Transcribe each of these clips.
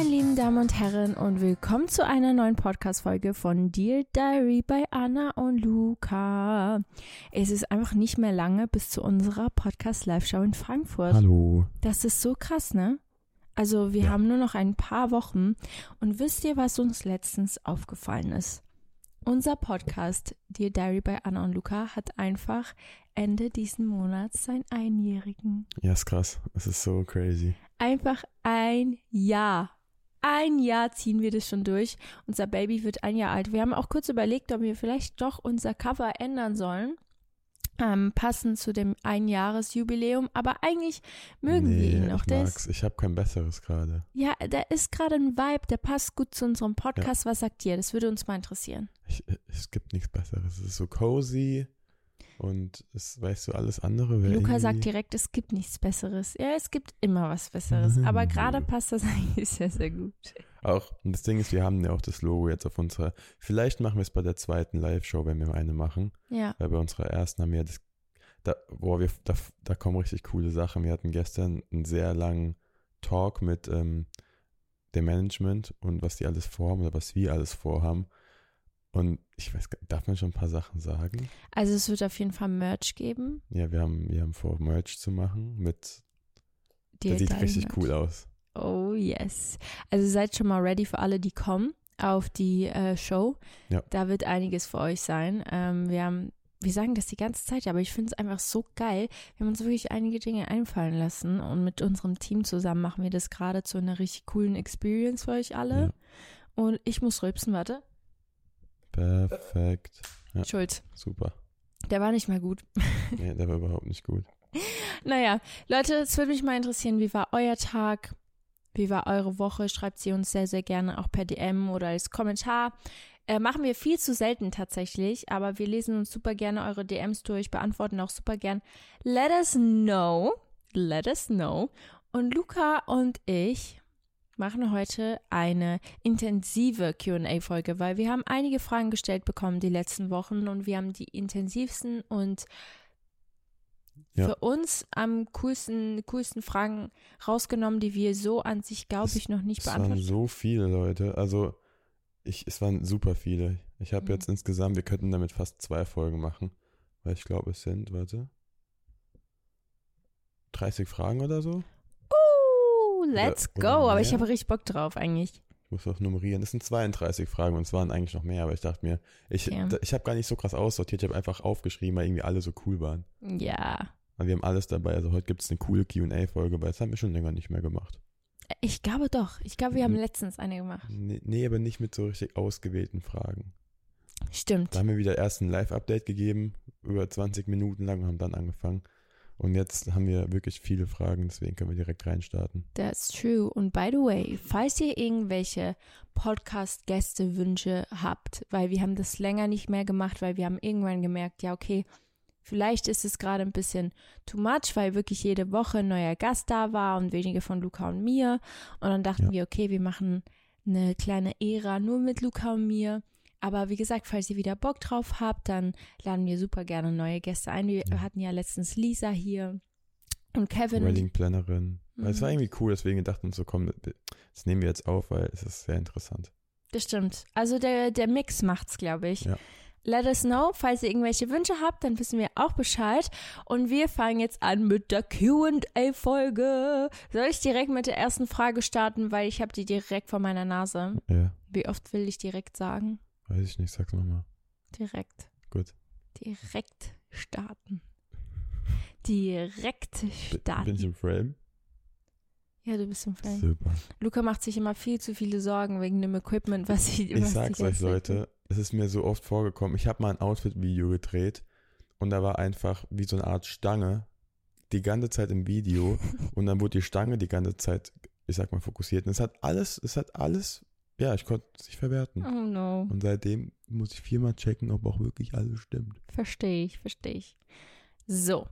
Meine lieben Damen und Herren, und willkommen zu einer neuen Podcast-Folge von Dear Diary bei Anna und Luca. Es ist einfach nicht mehr lange bis zu unserer Podcast-Live-Show in Frankfurt. Hallo. Das ist so krass, ne? Also, wir Ja. haben nur noch ein paar Wochen. Und wisst ihr, was uns letztens aufgefallen ist? Unser Podcast Dear Diary bei Anna und Luca hat einfach Ende diesen Monats seinen Einjährigen. Ja, ist krass. Es ist so crazy. Einfach ein Jahr. Ein Jahr ziehen wir das schon durch. Unser Baby wird ein Jahr alt. Wir haben auch kurz überlegt, ob wir vielleicht doch unser Cover ändern sollen. Ähm, passend zu dem Einjahresjubiläum. Aber eigentlich mögen wir ihn noch. Ich Der mag's. ist, Ich habe kein besseres gerade. ja, da ist gerade ein Vibe, der passt gut zu unserem Podcast. Was sagt ihr? Das würde uns mal interessieren. Ich, es gibt nichts Besseres. Es ist so cozy und es weißt du alles andere. wär Luca sagt direkt, es gibt nichts Besseres. Ja, es gibt immer was Besseres. Mhm. Aber gerade passt das eigentlich sehr, sehr gut. Auch, und das Ding ist, wir haben ja auch das Logo jetzt auf unserer. Vielleicht machen wir es bei der zweiten Live-Show, wenn wir eine machen. Ja. Weil bei unserer ersten haben wir das. Da, boah, wir, da, da kommen richtig coole Sachen. Wir hatten gestern einen sehr langen Talk mit ähm, dem Management und was die alles vorhaben oder was wir alles vorhaben. Und ich weiß, gar- darf man schon ein paar Sachen sagen? Also es wird auf jeden Fall Merch geben. Ja, wir haben, wir haben vor, Merch zu machen mit. Dear Der sieht richtig Merch. cool aus. Oh yes. Also seid schon mal ready für alle, die kommen auf die äh, Show. Ja. Da wird einiges für euch sein. Ähm, wir haben, wir sagen das die ganze Zeit, aber ich finde es einfach so geil. Wir haben uns wirklich einige Dinge einfallen lassen und mit unserem Team zusammen machen wir das gerade zu einer richtig coolen Experience für euch alle. Ja. Und ich muss rülpsen, warte. Perfekt. Ja. Schuld. Super. Der war nicht mal gut. Nee, der war überhaupt nicht gut. Naja, Leute, es würde mich mal interessieren, wie war euer Tag? Wie war eure Woche? Schreibt sie uns sehr, sehr gerne auch per DM oder als Kommentar. Äh, machen wir viel zu selten tatsächlich, aber wir lesen uns super gerne eure DMs durch, beantworten auch super gern. Let us know. Let us know. Und Luca und ich machen heute eine intensive QA-Folge, weil wir haben einige Fragen gestellt bekommen die letzten Wochen und wir haben die intensivsten und Ja. für uns am coolsten, coolsten Fragen rausgenommen, die wir so an sich, glaube ich, noch nicht Es waren beantwortet so viele Leute. Also, ich, es waren super viele. Ich habe Mhm. jetzt insgesamt, wir könnten damit fast zwei Folgen machen. Weil ich glaube, es sind, warte, 30 Fragen oder so. Let's go. Aber ich habe richtig Bock drauf eigentlich. Ich muss auch nummerieren. Es sind 32 Fragen und es waren eigentlich noch mehr, aber ich dachte mir, ich, da- ich habe gar nicht so krass aussortiert. Ich habe einfach aufgeschrieben, weil irgendwie alle so cool waren. Ja. Aber wir haben alles dabei. Also heute gibt es eine coole QA-Folge, weil das haben wir schon länger nicht mehr gemacht. Ich glaube doch. Ich glaube, wir haben letztens eine gemacht. Nee, nee, aber nicht mit so richtig ausgewählten Fragen. Stimmt. Da haben wir wieder erst ein Live-Update gegeben, über 20 Minuten lang und haben dann angefangen. Und jetzt haben wir wirklich viele Fragen, deswegen können wir direkt reinstarten. That's true. Und by the way, falls ihr irgendwelche Podcast-Gäste-Wünsche habt, weil wir haben das länger nicht mehr gemacht, weil wir haben irgendwann gemerkt, ja, okay, vielleicht ist es gerade ein bisschen too much, weil wirklich jede Woche ein neuer Gast da war und wenige von Luca und mir. Und dann dachten Ja. wir, okay, wir machen eine kleine Ära nur mit Luca und mir. Aber wie gesagt, falls ihr wieder Bock drauf habt, dann laden wir super gerne neue Gäste ein. Wir Ja. hatten ja letztens Lisa hier und Kevin. Wedding-Plannerin. Weil es war Mhm. irgendwie cool, deswegen dachten wir so, komm, das nehmen wir jetzt auf, weil es ist sehr interessant. Das stimmt. Also der, der Mix macht's, glaube ich. Ja. Let us know, falls ihr irgendwelche Wünsche habt, dann wissen wir auch Bescheid. Und wir fangen jetzt an mit der QA-Folge. Soll ich direkt mit der ersten Frage starten, weil ich habe die direkt vor meiner Nase. Ja, Wie oft will ich direkt sagen? Weiß ich nicht, sag's nochmal. Direkt. Gut. Direkt starten. Direkt Bin ich starten. im Frame? Ja, du bist im Frame. Super. Luca macht sich immer viel zu viele Sorgen wegen dem Equipment, was ich Ich was sag's euch, Leute, es ist mir so oft vorgekommen. Ich habe mal ein Outfit-Video gedreht und da war einfach wie so eine Art Stange die ganze Zeit im Video und dann wurde die Stange die ganze Zeit, ich sag mal, fokussiert. Und es hat alles, es hat alles, ja, ich konnte es nicht verwerten. Oh no. Und seitdem muss ich viermal checken, ob auch wirklich alles stimmt. Verstehe ich, verstehe ich. So,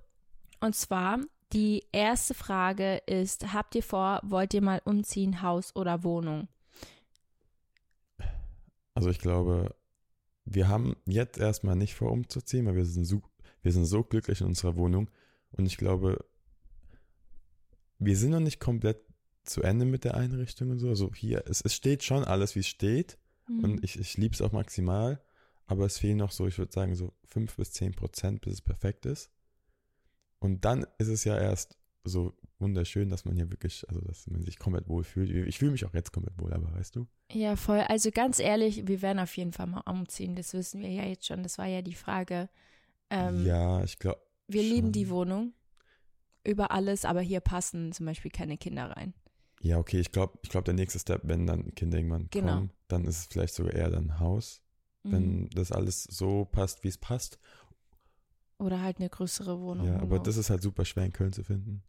und zwar die erste Frage ist, habt ihr vor, wollt ihr mal umziehen, Haus oder Wohnung? Also ich glaube, wir haben jetzt erstmal nicht vor, umzuziehen, weil wir sind so, wir sind so glücklich in unserer Wohnung. Und ich glaube, wir sind noch nicht komplett zu Ende mit der Einrichtung und so. Also hier, es, es steht schon alles, wie es steht. Mhm. Und ich, ich liebe es auch maximal. Aber es fehlen noch so, ich würde sagen, so fünf bis zehn Prozent, bis es perfekt ist. Und dann ist es ja erst so wunderschön, dass man hier wirklich, also dass man sich komplett wohl fühlt. Ich fühle mich auch jetzt komplett wohl, aber weißt du? Ja, voll. Also ganz ehrlich, wir werden auf jeden Fall mal umziehen. Das wissen wir ja jetzt schon. Das war ja die Frage. Ähm, ja, ich glaube, wir lieben die schon. Wohnung über alles, aber hier passen zum Beispiel keine Kinder rein. Ja, okay, ich glaube, ich glaube, der nächste Step, wenn dann Kinder irgendwann Genau. kommen, dann ist es vielleicht sogar eher dann ein Haus, Mhm. wenn das alles so passt, wie es passt. Oder halt eine größere Wohnung. ja, aber genau. das ist halt super schwer in Köln zu finden.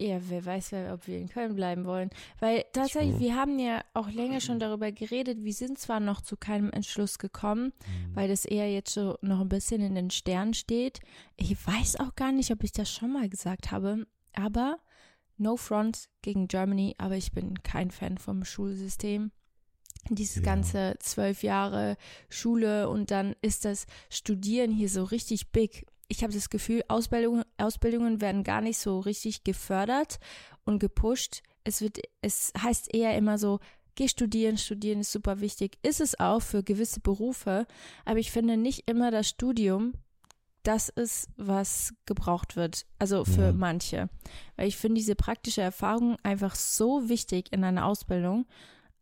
Ja, wer weiß, wer- ob wir in Köln bleiben wollen. Weil tatsächlich, wir haben ja auch länger schon darüber geredet. Wir sind zwar noch zu keinem Entschluss gekommen, Mhm. weil das eher jetzt so noch ein bisschen in den Sternen steht. Ich weiß auch gar nicht, ob ich das schon mal gesagt habe, aber no front gegen Germany, aber ich bin kein Fan vom Schulsystem. Dieses Ja. ganze zwölf Jahre Schule und dann ist das Studieren hier so richtig big. Ich habe das Gefühl, Ausbildung, Ausbildungen werden gar nicht so richtig gefördert und gepusht. Es wird, es heißt eher immer so, geh studieren, studieren ist super wichtig. Ist es auch für gewisse Berufe, aber ich finde nicht immer das Studium das ist, was gebraucht wird. Also für Ja. manche. Weil ich finde diese praktische Erfahrung einfach so wichtig in einer Ausbildung.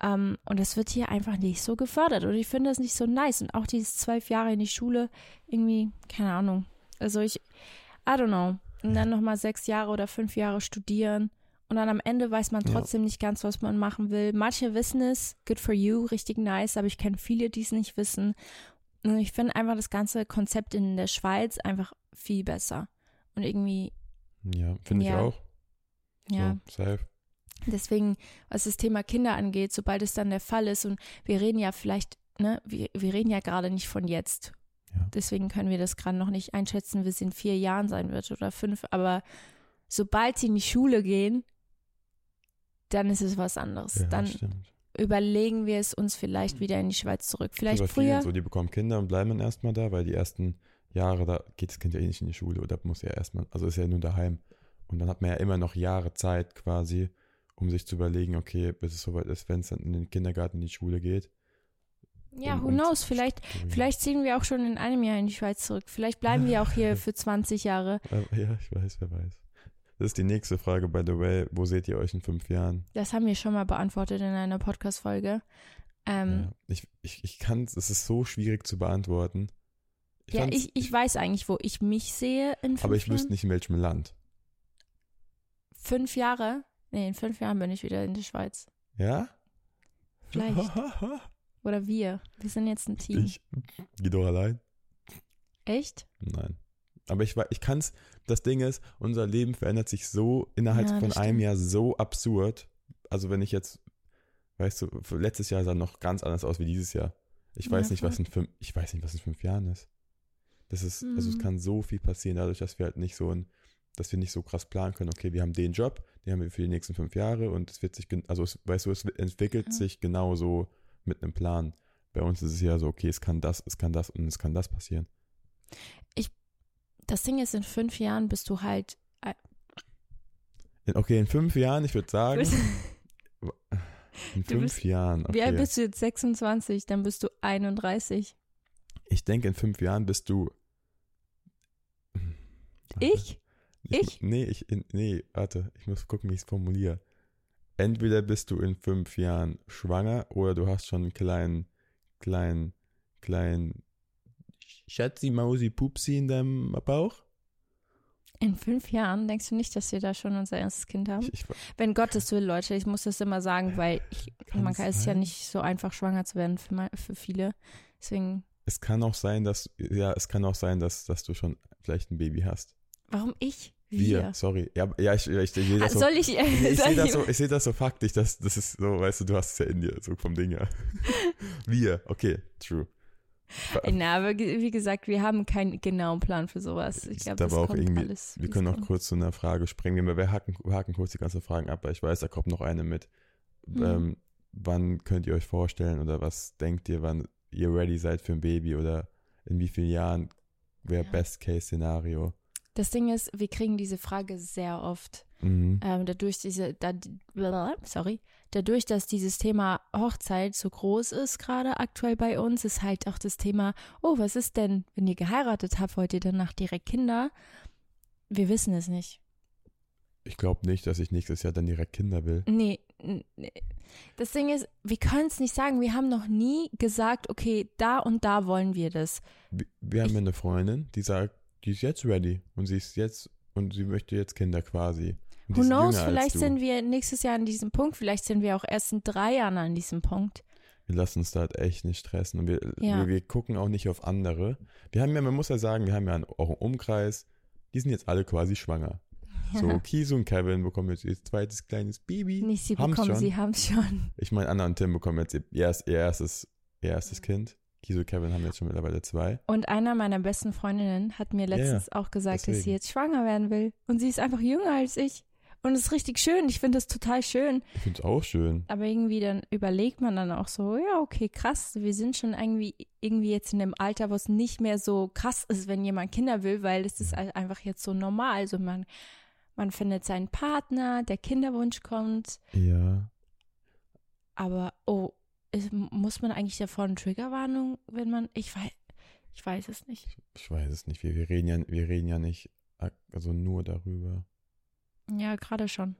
Ähm, und das wird hier einfach nicht so gefördert. Und ich finde das nicht so nice. Und auch dieses zwölf Jahre in die Schule, irgendwie, keine Ahnung. Also ich, I don't know. Und dann nochmal sechs Jahre oder fünf Jahre studieren. Und dann am Ende weiß man Ja. trotzdem nicht ganz, was man machen will. Manche wissen es, good for you, richtig nice, aber ich kenne viele, die es nicht wissen. Und ich finde einfach das ganze Konzept in der Schweiz einfach viel besser. Und irgendwie, Ja, finde ich Ja. auch. ja, So, safe. deswegen, was das Thema Kinder angeht, sobald es dann der Fall ist, und wir reden ja vielleicht, ne, wir, wir reden ja gerade nicht von jetzt. Ja. Deswegen können wir das gerade noch nicht einschätzen, wie es in vier Jahren sein wird oder fünf. Aber sobald sie in die Schule gehen, dann ist es was anderes. Ja, dann stimmt. Überlegen wir es uns vielleicht wieder in die Schweiz zurück. Vielleicht vielen früher. So, die bekommen Kinder und bleiben dann erstmal da, weil die ersten Jahre, da geht das Kind ja eh nicht in die Schule oder muss ja erstmal, also ist ja nur daheim. Und dann hat man ja immer noch Jahre Zeit quasi, um sich zu überlegen, okay, bis es soweit ist, wenn es dann in den Kindergarten, in die Schule geht. Ja, who knows? Vielleicht, vielleicht ziehen wir auch schon in einem Jahr in die Schweiz zurück. Vielleicht bleiben wir auch hier für 20 Jahre. Ja, ich weiß, wer weiß. Das ist die nächste Frage, by the way. Wo seht ihr euch in fünf Jahren? Das haben wir schon mal beantwortet in einer Podcast-Folge. Ähm, ja, ich ich, ich kann es, es ist so schwierig zu beantworten. Ich ja, ich, ich weiß eigentlich, wo ich mich sehe in fünf aber ich Jahren. wüsste nicht, in welchem Land. Fünf Jahre? Nee, in fünf Jahren bin ich wieder in der Schweiz. Ja? Vielleicht. Oder wir. Wir sind jetzt ein Team. ich geh doch allein. Echt? Nein. Aber ich, ich kann es, das Ding ist, unser Leben verändert sich so innerhalb Ja, von einem stimmt. Jahr so absurd. Also wenn ich jetzt, weißt du, letztes Jahr sah noch ganz anders aus wie dieses Jahr. Ich Ja, weiß nicht, voll. was in fünf, ich weiß nicht, was in fünf Jahren ist. Das ist, also es Mhm. kann so viel passieren, dadurch, dass wir halt nicht so ein, dass wir nicht so krass planen können, okay, wir haben den Job, den haben wir für die nächsten fünf Jahre und es wird sich, also es, weißt du, es entwickelt Ja. sich genauso mit einem Plan. Bei uns ist es ja so, okay, es kann das, es kann das und es kann das passieren. Das Ding ist, in fünf Jahren bist du halt. In, okay, in fünf Jahren, ich würde sagen, in fünf bist- Jahren, Wie alt okay. bist du jetzt? 26, dann bist du 31. Ich denke, in fünf Jahren bist du. Ich? Ich? Nee, ich, nee, warte, ich muss gucken, wie ich es formuliere. Entweder bist du in fünf Jahren schwanger oder du hast schon einen kleinen, kleinen, kleinen Schatzi, Mausi, Pupsi in deinem Bauch. In fünf Jahren denkst du nicht, dass wir da schon unser erstes Kind haben? Ich, ich, Wenn Gottes will, Leute, ich muss das immer sagen, weil ich, Kann man kann es ist ja nicht so einfach, schwanger zu werden für, für viele. Deswegen, es kann auch sein, dass, ja, es kann auch sein, dass, dass du schon vielleicht ein Baby hast. warum ich? Wir, Wir. sorry. Ja, ja ich, ich, ich sehe Ah, das so. soll ich, Nee, ich soll sehe das, so, ich seh das so faktisch, dass das ist so, weißt du, du hast es ja in dir, so vom Ding her. Wir, okay, true. Na, aber wie gesagt, wir haben keinen genauen Plan für sowas. Ich glaube, das aber auch kommt irgendwie- alles. Wir können auch kommt. kurz zu einer Frage springen. Wir, haken, haken kurz die ganzen Fragen ab, weil ich weiß, da kommt noch eine mit. Mhm. Ähm, wann könnt ihr euch vorstellen oder was denkt ihr, wann ihr ready seid für ein Baby oder in wie vielen Jahren wäre Ja. Best-Case-Szenario? Das Ding ist, wir kriegen diese Frage sehr oft. Mhm. Ähm, dadurch diese, da, sorry, dadurch, dass dieses Thema Hochzeit so groß ist gerade aktuell bei uns, ist halt auch das Thema, oh, was ist denn, wenn ihr geheiratet habt, wollt ihr danach direkt Kinder? Wir wissen es nicht. Ich glaube nicht, dass ich nächstes Jahr dann direkt Kinder will. Nee, nee. Das Ding ist, wir können es nicht sagen. Wir haben noch nie gesagt, okay, da und da wollen wir das. Wir, wir haben Ich- eine Freundin, die sagt, die ist jetzt ready und sie ist jetzt und sie möchte jetzt Kinder quasi. Who knows, vielleicht sind wir nächstes Jahr an diesem Punkt, vielleicht sind wir auch erst in drei Jahren an diesem Punkt. wir lassen uns da halt echt nicht stressen und wir, Ja. wir, wir gucken auch nicht auf andere. Wir haben ja, man muss ja sagen, wir haben ja einen, auch einen Umkreis, die sind jetzt alle quasi schwanger. So, Kisu und Kevin bekommen jetzt ihr zweites kleines Baby. Nicht sie Haben's bekommen, schon. sie haben es schon. Ich meine, Anna und Tim bekommen jetzt ihr, erst, ihr erstes, ihr erstes Mhm. Kind. Kisu und Kevin haben jetzt schon mittlerweile zwei. Und einer meiner besten Freundinnen hat mir letztens auch gesagt, dass sie deswegen. jetzt schwanger werden will. Und sie ist einfach jünger als ich. Und es ist richtig schön. Ich finde das total schön. Ich finde es auch schön. Aber irgendwie dann überlegt man dann auch so, ja, okay, krass. Wir sind schon irgendwie, irgendwie jetzt in dem Alter, wo es nicht mehr so krass ist, wenn jemand Kinder will, weil es ist halt einfach jetzt so normal. Also man, man findet seinen Partner, der Kinderwunsch kommt. Ja. Aber, oh, ist, muss man eigentlich davor eine Triggerwarnung, wenn man, ich weiß, ich weiß es nicht. Ich weiß es nicht. Wir, wir, reden ja, wir reden ja nicht ak- also nur darüber. Ja, gerade schon.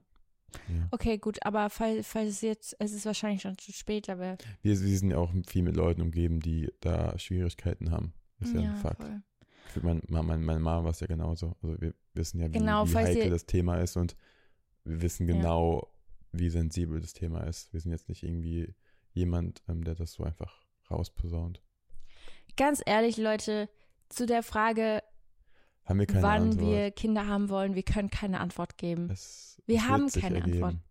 Ja. Okay, gut, aber falls, falls jetzt, es ist wahrscheinlich schon zu spät, aber Wir, wir sind ja auch viel mit Leuten umgeben, die da Schwierigkeiten haben. Ist ja, ein Fakt. voll. Mein, mein, meine Mama war es ja genauso. Also wir wissen ja, wie, Genau, wie heikel ihr- das Thema ist und wir wissen Ja. genau, wie sensibel das Thema ist. Wir sind jetzt nicht irgendwie jemand, ähm, der das so einfach rausposaunt. Ganz ehrlich, Leute, zu der Frage, Haben wir keine wann Antwort. wir Kinder haben wollen, wir können keine Antwort geben. es, Wir es haben keine ergeben. Antwort.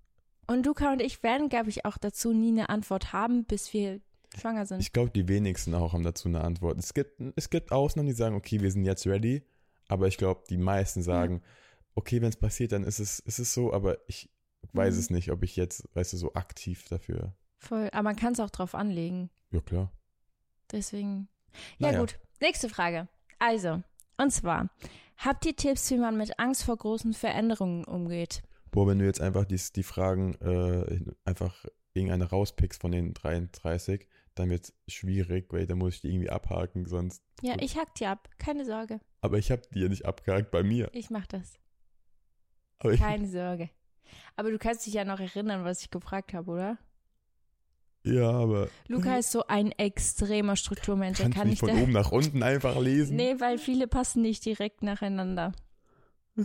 Und Luca und ich werden, glaube ich, auch dazu nie eine Antwort haben, bis wir schwanger sind. Ich glaube, die wenigsten auch haben dazu eine Antwort. Es gibt, es gibt Ausnahmen, die sagen, okay, wir sind jetzt ready. Aber ich glaube, die meisten sagen, okay, wenn es passiert, dann ist es, ist es so. Aber ich weiß Mhm. es nicht, ob ich jetzt, weißt du, so aktiv dafür. Voll. Aber man kann es auch drauf anlegen. Ja, klar. Deswegen. Ja, Naja. gut. Nächste Frage. Also, und zwar, habt ihr Tipps, wie man mit Angst vor großen Veränderungen umgeht? Boah, wenn du jetzt einfach die, die Fragen äh, einfach irgendeine rauspickst von den 33, dann wird es schwierig, weil dann muss ich die irgendwie abhaken, sonst. Ja, ich hack die ab. Keine Sorge. Aber ich habe die ja nicht abgehakt bei mir. Ich mach das. Ich, Keine Sorge. Aber du kannst dich ja noch erinnern, was ich gefragt habe, oder? Ja, aber Luca ist so ein extremer Strukturmensch. Er kann ich kann nicht von oben nach unten einfach lesen. Nee, weil viele passen nicht direkt nacheinander.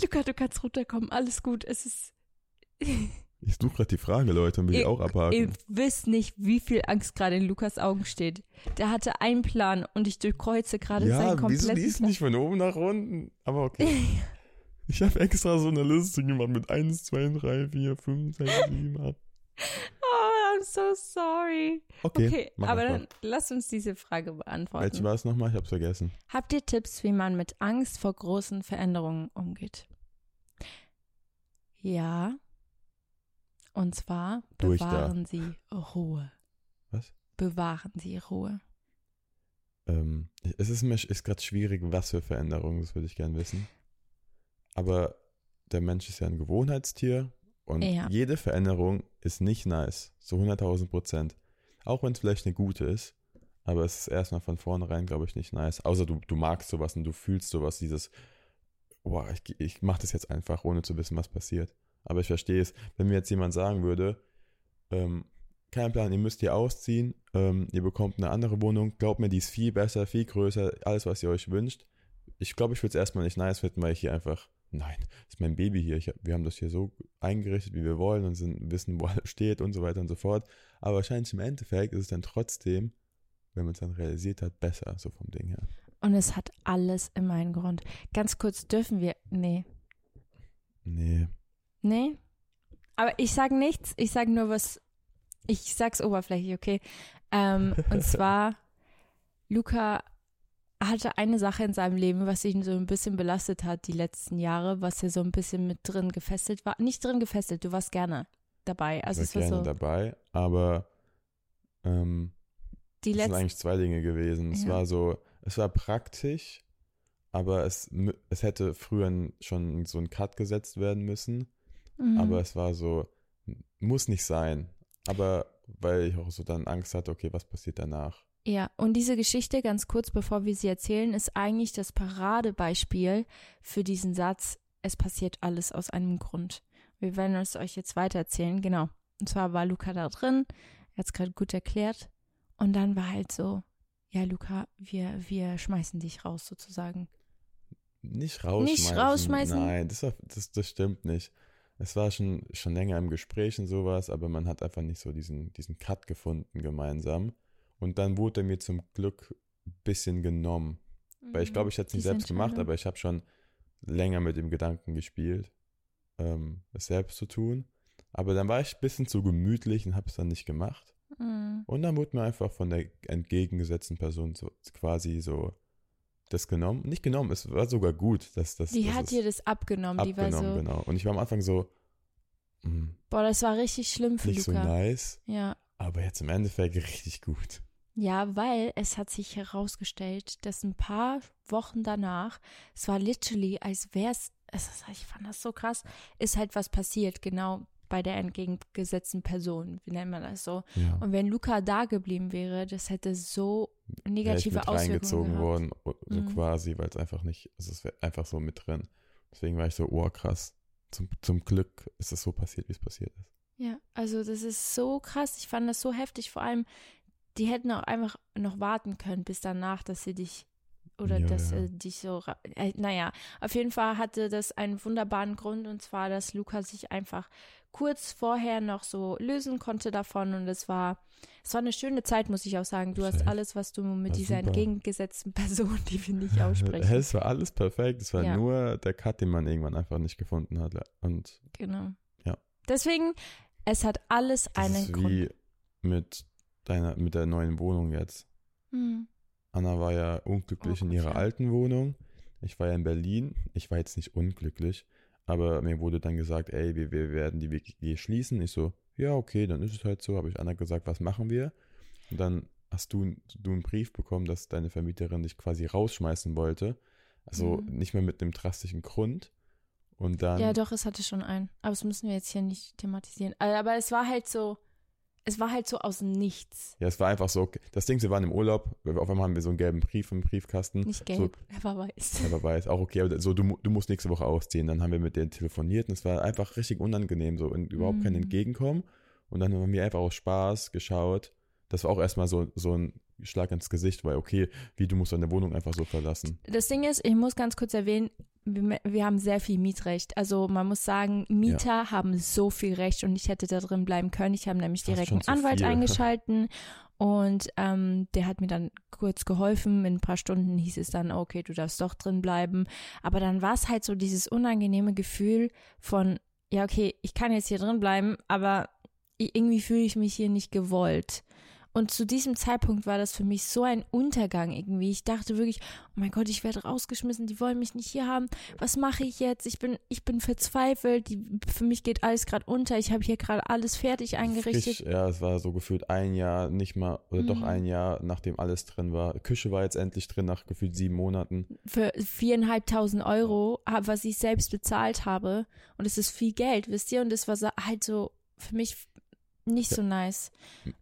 Luca, du kannst runterkommen. Alles gut. Es ist. ich suche gerade die Frage, Leute, und will die Ihr- auch abhaken. Ihr wisst nicht, wie viel Angst gerade in Lukas Augen steht. Der hatte einen Plan und ich durchkreuze gerade ja, seinen wieso kompletten liest Plan. nicht von oben nach unten? Aber okay. Ich habe extra so eine Liste gemacht mit 1, 2, 3, 4, 5, 6, 7, 8. Oh, I'm so sorry. Okay, Okay, aber dann lasst uns diese Frage beantworten. Welche war es nochmal? Ich hab's vergessen. Habt ihr Tipps, wie man mit Angst vor großen Veränderungen umgeht? Ja. Und zwar Durch da. bewahren Sie Ruhe. Was? Bewahren Sie Ruhe. Ähm, es ist, mir- ist gerade schwierig, was für Veränderungen, das würde ich gerne wissen. Aber der Mensch ist ja ein Gewohnheitstier und Ja. jede Veränderung ist nicht nice. So 100.000 Prozent. Auch wenn es vielleicht eine gute ist. Aber es ist erstmal von vornherein, glaube ich, nicht nice. Außer du, du magst sowas und du fühlst sowas, dieses, boah, ich, ich mache das jetzt einfach, ohne zu wissen, was passiert. Aber ich verstehe es, wenn mir jetzt jemand sagen würde, ähm, kein Plan, ihr müsst hier ausziehen, ähm, ihr bekommt eine andere Wohnung, glaubt mir, die ist viel besser, viel größer, alles, was ihr euch wünscht. Ich glaube, ich würde es erstmal nicht nice finden, weil ich hier einfach, nein, das ist mein Baby hier, ich, wir haben das hier so eingerichtet, wie wir wollen und sind, wissen, wo alles steht und so weiter und so fort. Aber wahrscheinlich im Endeffekt ist es dann trotzdem, wenn man es dann realisiert hat, besser, so vom Ding her. Und es hat alles immer einen Grund. Ganz kurz, dürfen wir. Nee. Nee, Nee? Aber ich sage nichts, ich sage nur was. Ich sag's oberflächlich, okay? Ähm, und zwar, Luca hatte eine Sache in seinem Leben, was ihn so ein bisschen belastet hat die letzten Jahre, was er so ein bisschen mit drin gefesselt war. Nicht drin gefesselt, du warst gerne dabei. Also ich es war war gerne so dabei, aber ähm, die Das sind eigentlich zwei Dinge gewesen. Es Ja. war so, es war praktisch, aber es, es hätte früher schon so ein Cut gesetzt werden müssen. Mhm. Aber es war so, muss nicht sein. Aber weil ich auch so dann Angst hatte, okay, was passiert danach? Ja, und diese Geschichte, ganz kurz bevor wir sie erzählen, ist eigentlich das Paradebeispiel für diesen Satz, es passiert alles aus einem Grund. Wir werden es euch jetzt weiter erzählen, genau. Und zwar war Luca da drin, er hat es gerade gut erklärt. Und dann war halt so, ja, Luca, wir, wir schmeißen dich raus sozusagen. Nicht rausschmeißen. rausschmeißen? Nein, das, das, das stimmt nicht. Es war schon, schon länger im Gespräch und sowas, aber man hat einfach nicht so diesen, diesen Cut gefunden gemeinsam. Und dann wurde mir zum Glück ein bisschen genommen. Weil ich glaube, ich hätte es nicht selbst gemacht, aber ich habe schon länger mit dem Gedanken gespielt, ähm, es selbst zu tun. Aber dann war ich ein bisschen zu gemütlich und habe es dann nicht gemacht. Mhm. Und dann wurde mir einfach von der entgegengesetzten Person so quasi so das genommen. Nicht genommen, es war sogar gut, dass das. Die dass hat dir das abgenommen, die war abgenommen, so, genau. Und ich war am Anfang so, mh, boah, das war richtig schlimm für nicht so Luca. nice, Ja. aber jetzt im Endeffekt richtig gut. Ja, weil es hat sich herausgestellt, dass ein paar Wochen danach, es war literally, als wäre es, ich fand das so krass, ist halt was passiert, genau bei der entgegengesetzten Person, wie nennt man das so. Ja. Und wenn Luca da geblieben wäre, das hätte so negative mit Auswirkungen reingezogen gehabt. worden, so Mhm. quasi, weil es einfach nicht, also es wäre einfach so mit drin. Deswegen war ich so, oh krass. Zum, zum Glück ist es so passiert, wie es passiert ist. Ja, also das ist so krass. Ich fand das so heftig. Vor allem, die hätten auch einfach noch warten können bis danach, dass sie dich oder Ja, dass ja. äh, dich so. Äh, naja, auf jeden Fall hatte das einen wunderbaren Grund und zwar, dass Luca sich einfach kurz vorher noch so lösen konnte davon und es war, es war eine schöne Zeit, muss ich auch sagen. Du hast Safe. alles, was du mit War dieser super. entgegengesetzten Person, die wir nicht aussprechen. Es war alles perfekt. Es war Ja. nur der Cut, den man irgendwann einfach nicht gefunden hat. Und Genau. Ja. Deswegen, es hat alles das einen ist Grund. wie mit deiner, mit der neuen Wohnung jetzt. Hm. Anna war ja unglücklich Oh in ihrer ja. alten Wohnung. Ich war ja in Berlin. Ich war jetzt nicht unglücklich, aber mir wurde dann gesagt, ey, wir, wir werden die WG schließen. Ich so, ja, okay, dann ist es halt so. Habe ich Anna gesagt, was machen wir? Und dann hast du, du einen Brief bekommen, dass deine Vermieterin dich quasi rausschmeißen wollte. Also Mhm. nicht mehr mit einem drastischen Grund. Und dann. Ja, doch, es hatte schon einen. Aber das müssen wir jetzt hier nicht thematisieren. Aber es war halt so, es war halt so aus Nichts. Ja, es war einfach so, das Ding, wir waren im Urlaub, auf einmal haben wir so einen gelben Brief im Briefkasten. Nicht gelb, er war weiß. Ja, wer weiß, auch okay, aber so, du, du musst nächste Woche ausziehen. Dann haben wir mit denen telefoniert und es war einfach richtig unangenehm, so und überhaupt kein Mhm. Entgegenkommen. Und dann haben wir einfach aus Spaß geschaut. Das war auch erstmal so, so ein Schlag ins Gesicht, weil, okay, wie du musst deine Wohnung einfach so verlassen. Das Ding ist, ich muss ganz kurz erwähnen, wir, wir haben sehr viel Mietrecht. Also man muss sagen, Mieter haben so viel Recht und ich hätte da drin bleiben können. Ich habe nämlich direkt einen Anwalt viel. eingeschalten und ähm, der hat mir dann kurz geholfen. In ein paar Stunden hieß es dann, okay, du darfst doch drin bleiben. Aber dann war es halt so dieses unangenehme Gefühl von, ja, okay, ich kann jetzt hier drin bleiben, aber irgendwie fühle ich mich hier nicht gewollt. Und zu diesem Zeitpunkt war das für mich so ein Untergang irgendwie. Ich dachte wirklich, oh mein Gott, ich werde rausgeschmissen, die wollen mich nicht hier haben. Was mache ich jetzt? Ich bin, ich bin verzweifelt. Die, für mich geht alles gerade unter. Ich habe hier gerade alles fertig eingerichtet. Frisch, ja, es war so gefühlt ein Jahr, nicht mal, oder doch Mhm. ein Jahr, nachdem alles drin war. Küche war jetzt endlich drin, nach gefühlt sieben Monaten. Für viereinhalbtausend Euro, was ich selbst bezahlt habe. Und es ist viel Geld, wisst ihr? Und das war so, halt so für mich nicht so nice.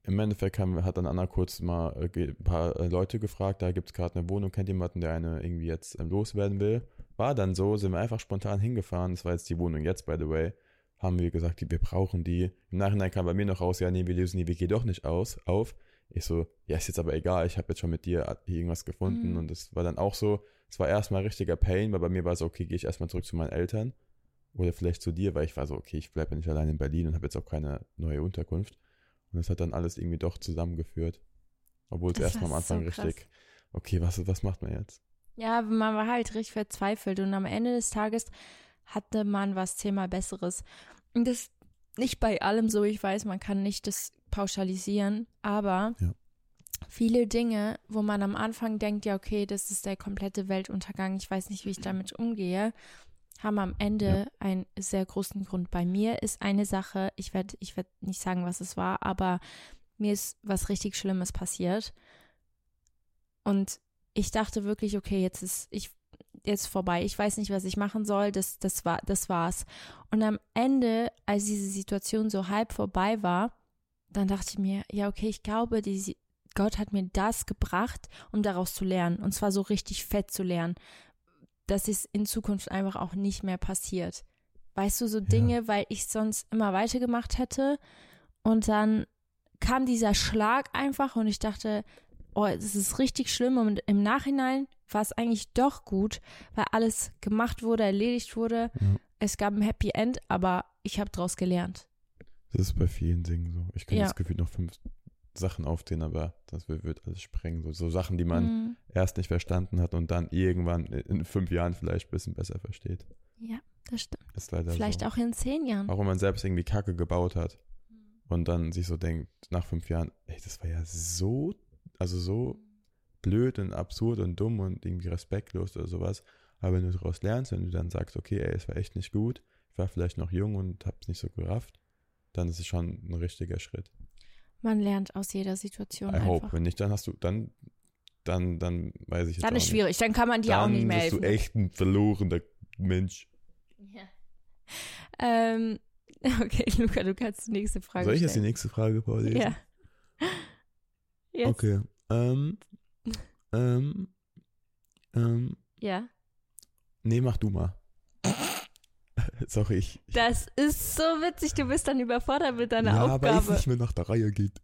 Im Endeffekt haben, hat dann Anna kurz mal äh, ein paar äh, Leute gefragt, da gibt es gerade eine Wohnung, kennt jemanden, der eine irgendwie jetzt ähm, loswerden will. War dann so, sind wir einfach spontan hingefahren, das war jetzt die Wohnung jetzt, by the way, haben wir gesagt, die- wir brauchen die. Im Nachhinein kam bei mir noch raus, ja, nee, wir lösen die WG doch nicht aus, auf. Ich so, ja, ist jetzt aber egal, ich habe jetzt schon mit dir hier irgendwas gefunden Mhm. und das war dann auch so, es war erstmal richtiger Pain, weil bei mir war es so, okay, gehe ich erstmal zurück zu meinen Eltern oder vielleicht zu dir, weil ich war so, okay, ich bleibe ja nicht allein in Berlin und habe jetzt auch keine neue Unterkunft. Und das hat dann alles irgendwie doch zusammengeführt. Obwohl es erstmal am so Anfang krass. richtig, okay, was, was macht man jetzt? Ja, man war halt richtig verzweifelt und am Ende des Tages hatte man was Thema Besseres. Und das nicht bei allem so, ich weiß, man kann nicht das pauschalisieren, aber Ja. viele Dinge, wo man am Anfang denkt, ja, okay, das ist der komplette Weltuntergang, ich weiß nicht, wie ich damit umgehe, haben am Ende Ja. einen sehr großen Grund. Bei mir ist eine Sache, ich werde ich werd nicht sagen, was es war, aber mir ist was richtig Schlimmes passiert. Und ich dachte wirklich, okay, jetzt ist ich jetzt vorbei. Ich weiß nicht, was ich machen soll. Das, das war, das war's. Und am Ende, als diese Situation so halb vorbei war, dann dachte ich mir, ja, okay, ich glaube, die, Gott hat mir das gebracht, um daraus zu lernen. Und zwar so richtig fett zu lernen. Dass es in Zukunft einfach auch nicht mehr passiert. Weißt du, so Dinge, weil ich sonst immer weitergemacht hätte. Und dann kam dieser Schlag einfach und ich dachte, oh, das ist richtig schlimm. Und im Nachhinein war es eigentlich doch gut, weil alles gemacht wurde, erledigt wurde. Ja. Es gab ein Happy End, aber ich habe daraus gelernt. Das ist bei vielen Dingen so. Ich kann Ja. das Gefühl noch fünf Sachen aufzählen, aber das wird, alles sprengen. So, so Sachen, die man Mhm. erst nicht verstanden hat und dann irgendwann in fünf Jahren vielleicht ein bisschen besser versteht. Ja, das stimmt. Ist leider Vielleicht so. auch in zehn Jahren. Auch wenn man selbst irgendwie Kacke gebaut hat und dann sich so denkt, nach fünf Jahren, ey, das war ja so, also so blöd und absurd und dumm und irgendwie respektlos oder sowas. Aber wenn du daraus lernst, wenn du dann sagst, okay, ey, es war echt nicht gut, ich war vielleicht noch jung und hab's nicht so gerafft, dann ist es schon ein richtiger Schritt. Man lernt aus jeder Situation I einfach. hope. Wenn nicht, dann hast du, dann, dann, dann weiß ich jetzt Dann ist nicht. schwierig, dann kann man dir auch dann nicht mehr bist helfen. du echt ein verlorener Mensch. Ja. Ähm, okay, Luca, du kannst die nächste Frage Soll ich jetzt die stellen. nächste Frage vorlesen? Ja. Jetzt. Okay. Ähm, ähm, ähm, Ja. nee, mach du mal. Sorry, ich. Das ist so witzig, du bist dann überfordert mit deiner ja, weil es Aufgabe. nicht mehr nach der Reihe geht.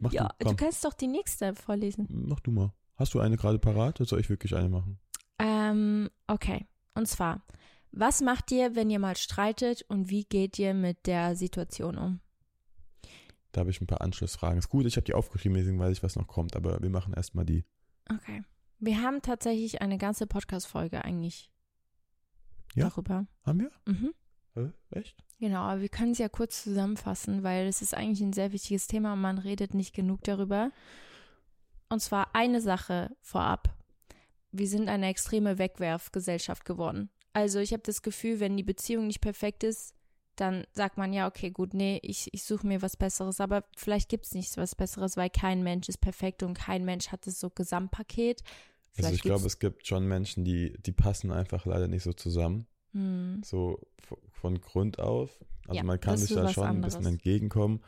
Mach ja, du, du kannst doch die nächste vorlesen. mach du mal. Hast du eine gerade parat oder soll ich wirklich eine machen? Ähm, okay. Und zwar, was macht ihr, wenn ihr mal streitet und wie geht ihr mit der Situation um? Da habe ich ein paar Anschlussfragen. Ist gut, ich habe die aufgeschrieben, deswegen weiß ich, was noch kommt, aber wir machen erstmal die. Okay. Wir haben tatsächlich eine ganze Podcast-Folge eigentlich Ja? darüber. Haben wir? Mhm. Hä? Echt? Genau, aber wir können es ja kurz zusammenfassen, weil es ist eigentlich ein sehr wichtiges Thema und man redet nicht genug darüber. Und zwar eine Sache vorab. wir sind eine extreme Wegwerfgesellschaft geworden. Also ich habe das Gefühl, wenn die Beziehung nicht perfekt ist, dann sagt man ja, okay, gut, nee, ich, ich suche mir was Besseres. Aber vielleicht gibt es nicht was Besseres, weil kein Mensch ist perfekt und kein Mensch hat das so Gesamtpaket. Vielleicht also ich glaube, es gibt schon Menschen, die, die passen einfach leider nicht so zusammen. Hm. So von Grund auf. Also Ja, man kann sich da was schon ein bisschen anderes. entgegenkommen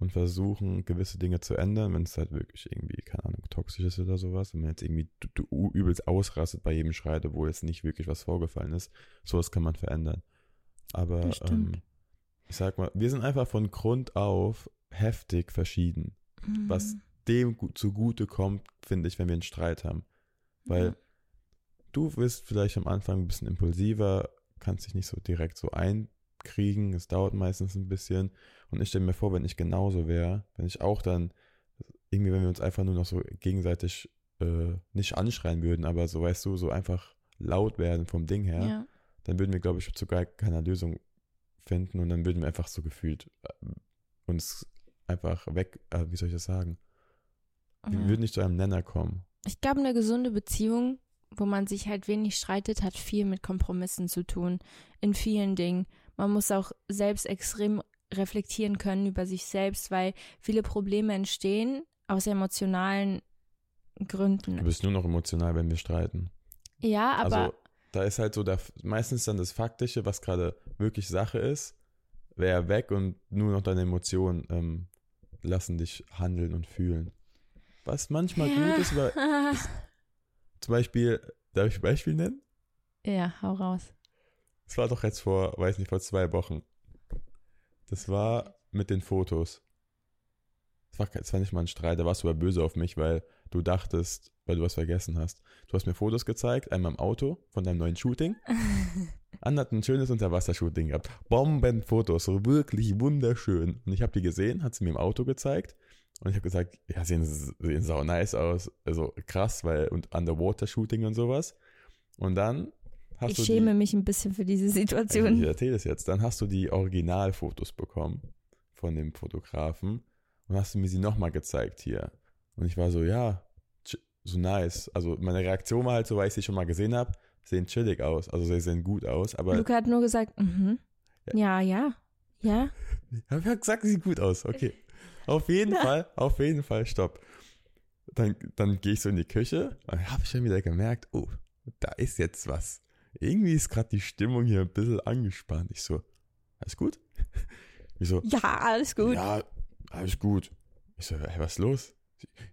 und versuchen, gewisse Dinge zu ändern, wenn es halt wirklich irgendwie, keine Ahnung, toxisch ist oder sowas. Wenn man jetzt irgendwie du, du übelst ausrastet bei jedem Schreit, obwohl jetzt nicht wirklich was vorgefallen ist. Sowas kann man verändern. Aber ähm, ich sag mal, wir sind einfach von Grund auf heftig verschieden. was Hm. dem gu- zugute kommt, finde ich, wenn wir einen Streit haben. Weil Ja. du bist vielleicht am Anfang ein bisschen impulsiver, kannst dich nicht so direkt so einkriegen, es dauert meistens ein bisschen. Und ich stelle mir vor, wenn ich genauso wäre, wenn ich auch dann, irgendwie, wenn wir uns einfach nur noch so gegenseitig äh, nicht anschreien würden, aber so, weißt du, so einfach laut werden vom Ding her, ja. dann würden wir, glaube ich, zu gar keiner Lösung finden und dann würden wir einfach so gefühlt äh, uns einfach weg, äh, wie soll ich das sagen? Wir Ja. würden nicht zu einem Nenner kommen. Ich glaube, eine gesunde Beziehung, wo man sich halt wenig streitet, hat viel mit Kompromissen zu tun. In vielen Dingen. Man muss auch selbst extrem reflektieren können über sich selbst, weil viele Probleme entstehen aus emotionalen Du Gründen. bist nur noch emotional, wenn wir streiten. Ja, aber also da ist halt so der, meistens dann das Faktische, was gerade wirklich Sache ist, wäre weg und nur noch deine Emotionen ähm, lassen dich handeln und fühlen. Was manchmal ja. gut ist, weil zum Beispiel, darf ich ein Beispiel nennen? ja, hau raus. Es war doch jetzt vor, weiß nicht, vor zwei Wochen. Das war mit den Fotos. Es war, war nicht mal ein Streit, da warst du aber böse auf mich, weil du dachtest, weil du was vergessen hast. Du hast mir Fotos gezeigt, einmal im Auto von deinem neuen Shooting. Anna hat ein schönes Unterwassershooting gehabt. Bombenfotos, wirklich wunderschön. Und ich habe die gesehen, hat sie mir im Auto gezeigt. Und ich habe gesagt, ja, sehen, sehen sau nice aus. Also krass, weil, und Underwater-Shooting und sowas. Und dann hast ich du die, schäme mich ein bisschen für diese ich, ich Situation. erzähle es jetzt. Dann hast du die Originalfotos bekommen von dem Fotografen und hast du mir sie nochmal gezeigt hier. Und ich war so, ja, so nice. Also meine Reaktion war halt so, weil ich sie schon mal gesehen habe, sehen chillig aus. Also sie sehen gut aus. Aber Luca hat nur gesagt, mhm. ja, ja, ja. ich habe ja gesagt, sie sieht gut aus. Okay. Auf jeden Na. Fall, auf jeden Fall, stopp. Dann, dann gehe ich so in die Küche und habe schon wieder gemerkt, oh, da ist jetzt was. Irgendwie ist gerade die Stimmung hier ein bisschen angespannt. Ich so, alles gut? Ich so, Ja, alles gut. ja, alles gut. Ich so, hey, was ist los?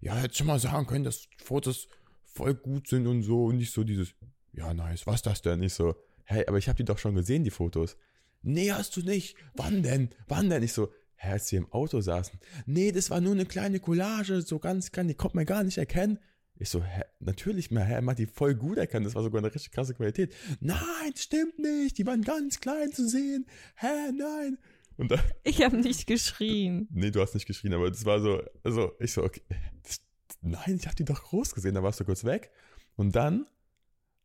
Ja, hätte schon mal sagen können, dass Fotos voll gut sind und so und nicht so dieses, ja, nice, was das denn? Ich so, hey, aber ich habe die doch schon gesehen, die Fotos. Nee, hast du nicht. Wann denn? Wann denn? Ich so, hä, als sie im Auto saßen. Nee, das war nur eine kleine Collage, so ganz klein, die konnte man gar nicht erkennen. Ich so, hä, natürlich, man, hä, man hat die voll gut erkannt, das war sogar eine richtig krasse Qualität. Nein, stimmt nicht, die waren ganz klein zu sehen. Hä, nein. Und dann, Ich habe nicht geschrien. Nee, du hast nicht geschrien, aber das war so, also ich so, okay, das, nein, ich habe die doch groß gesehen, da warst du kurz weg. Und dann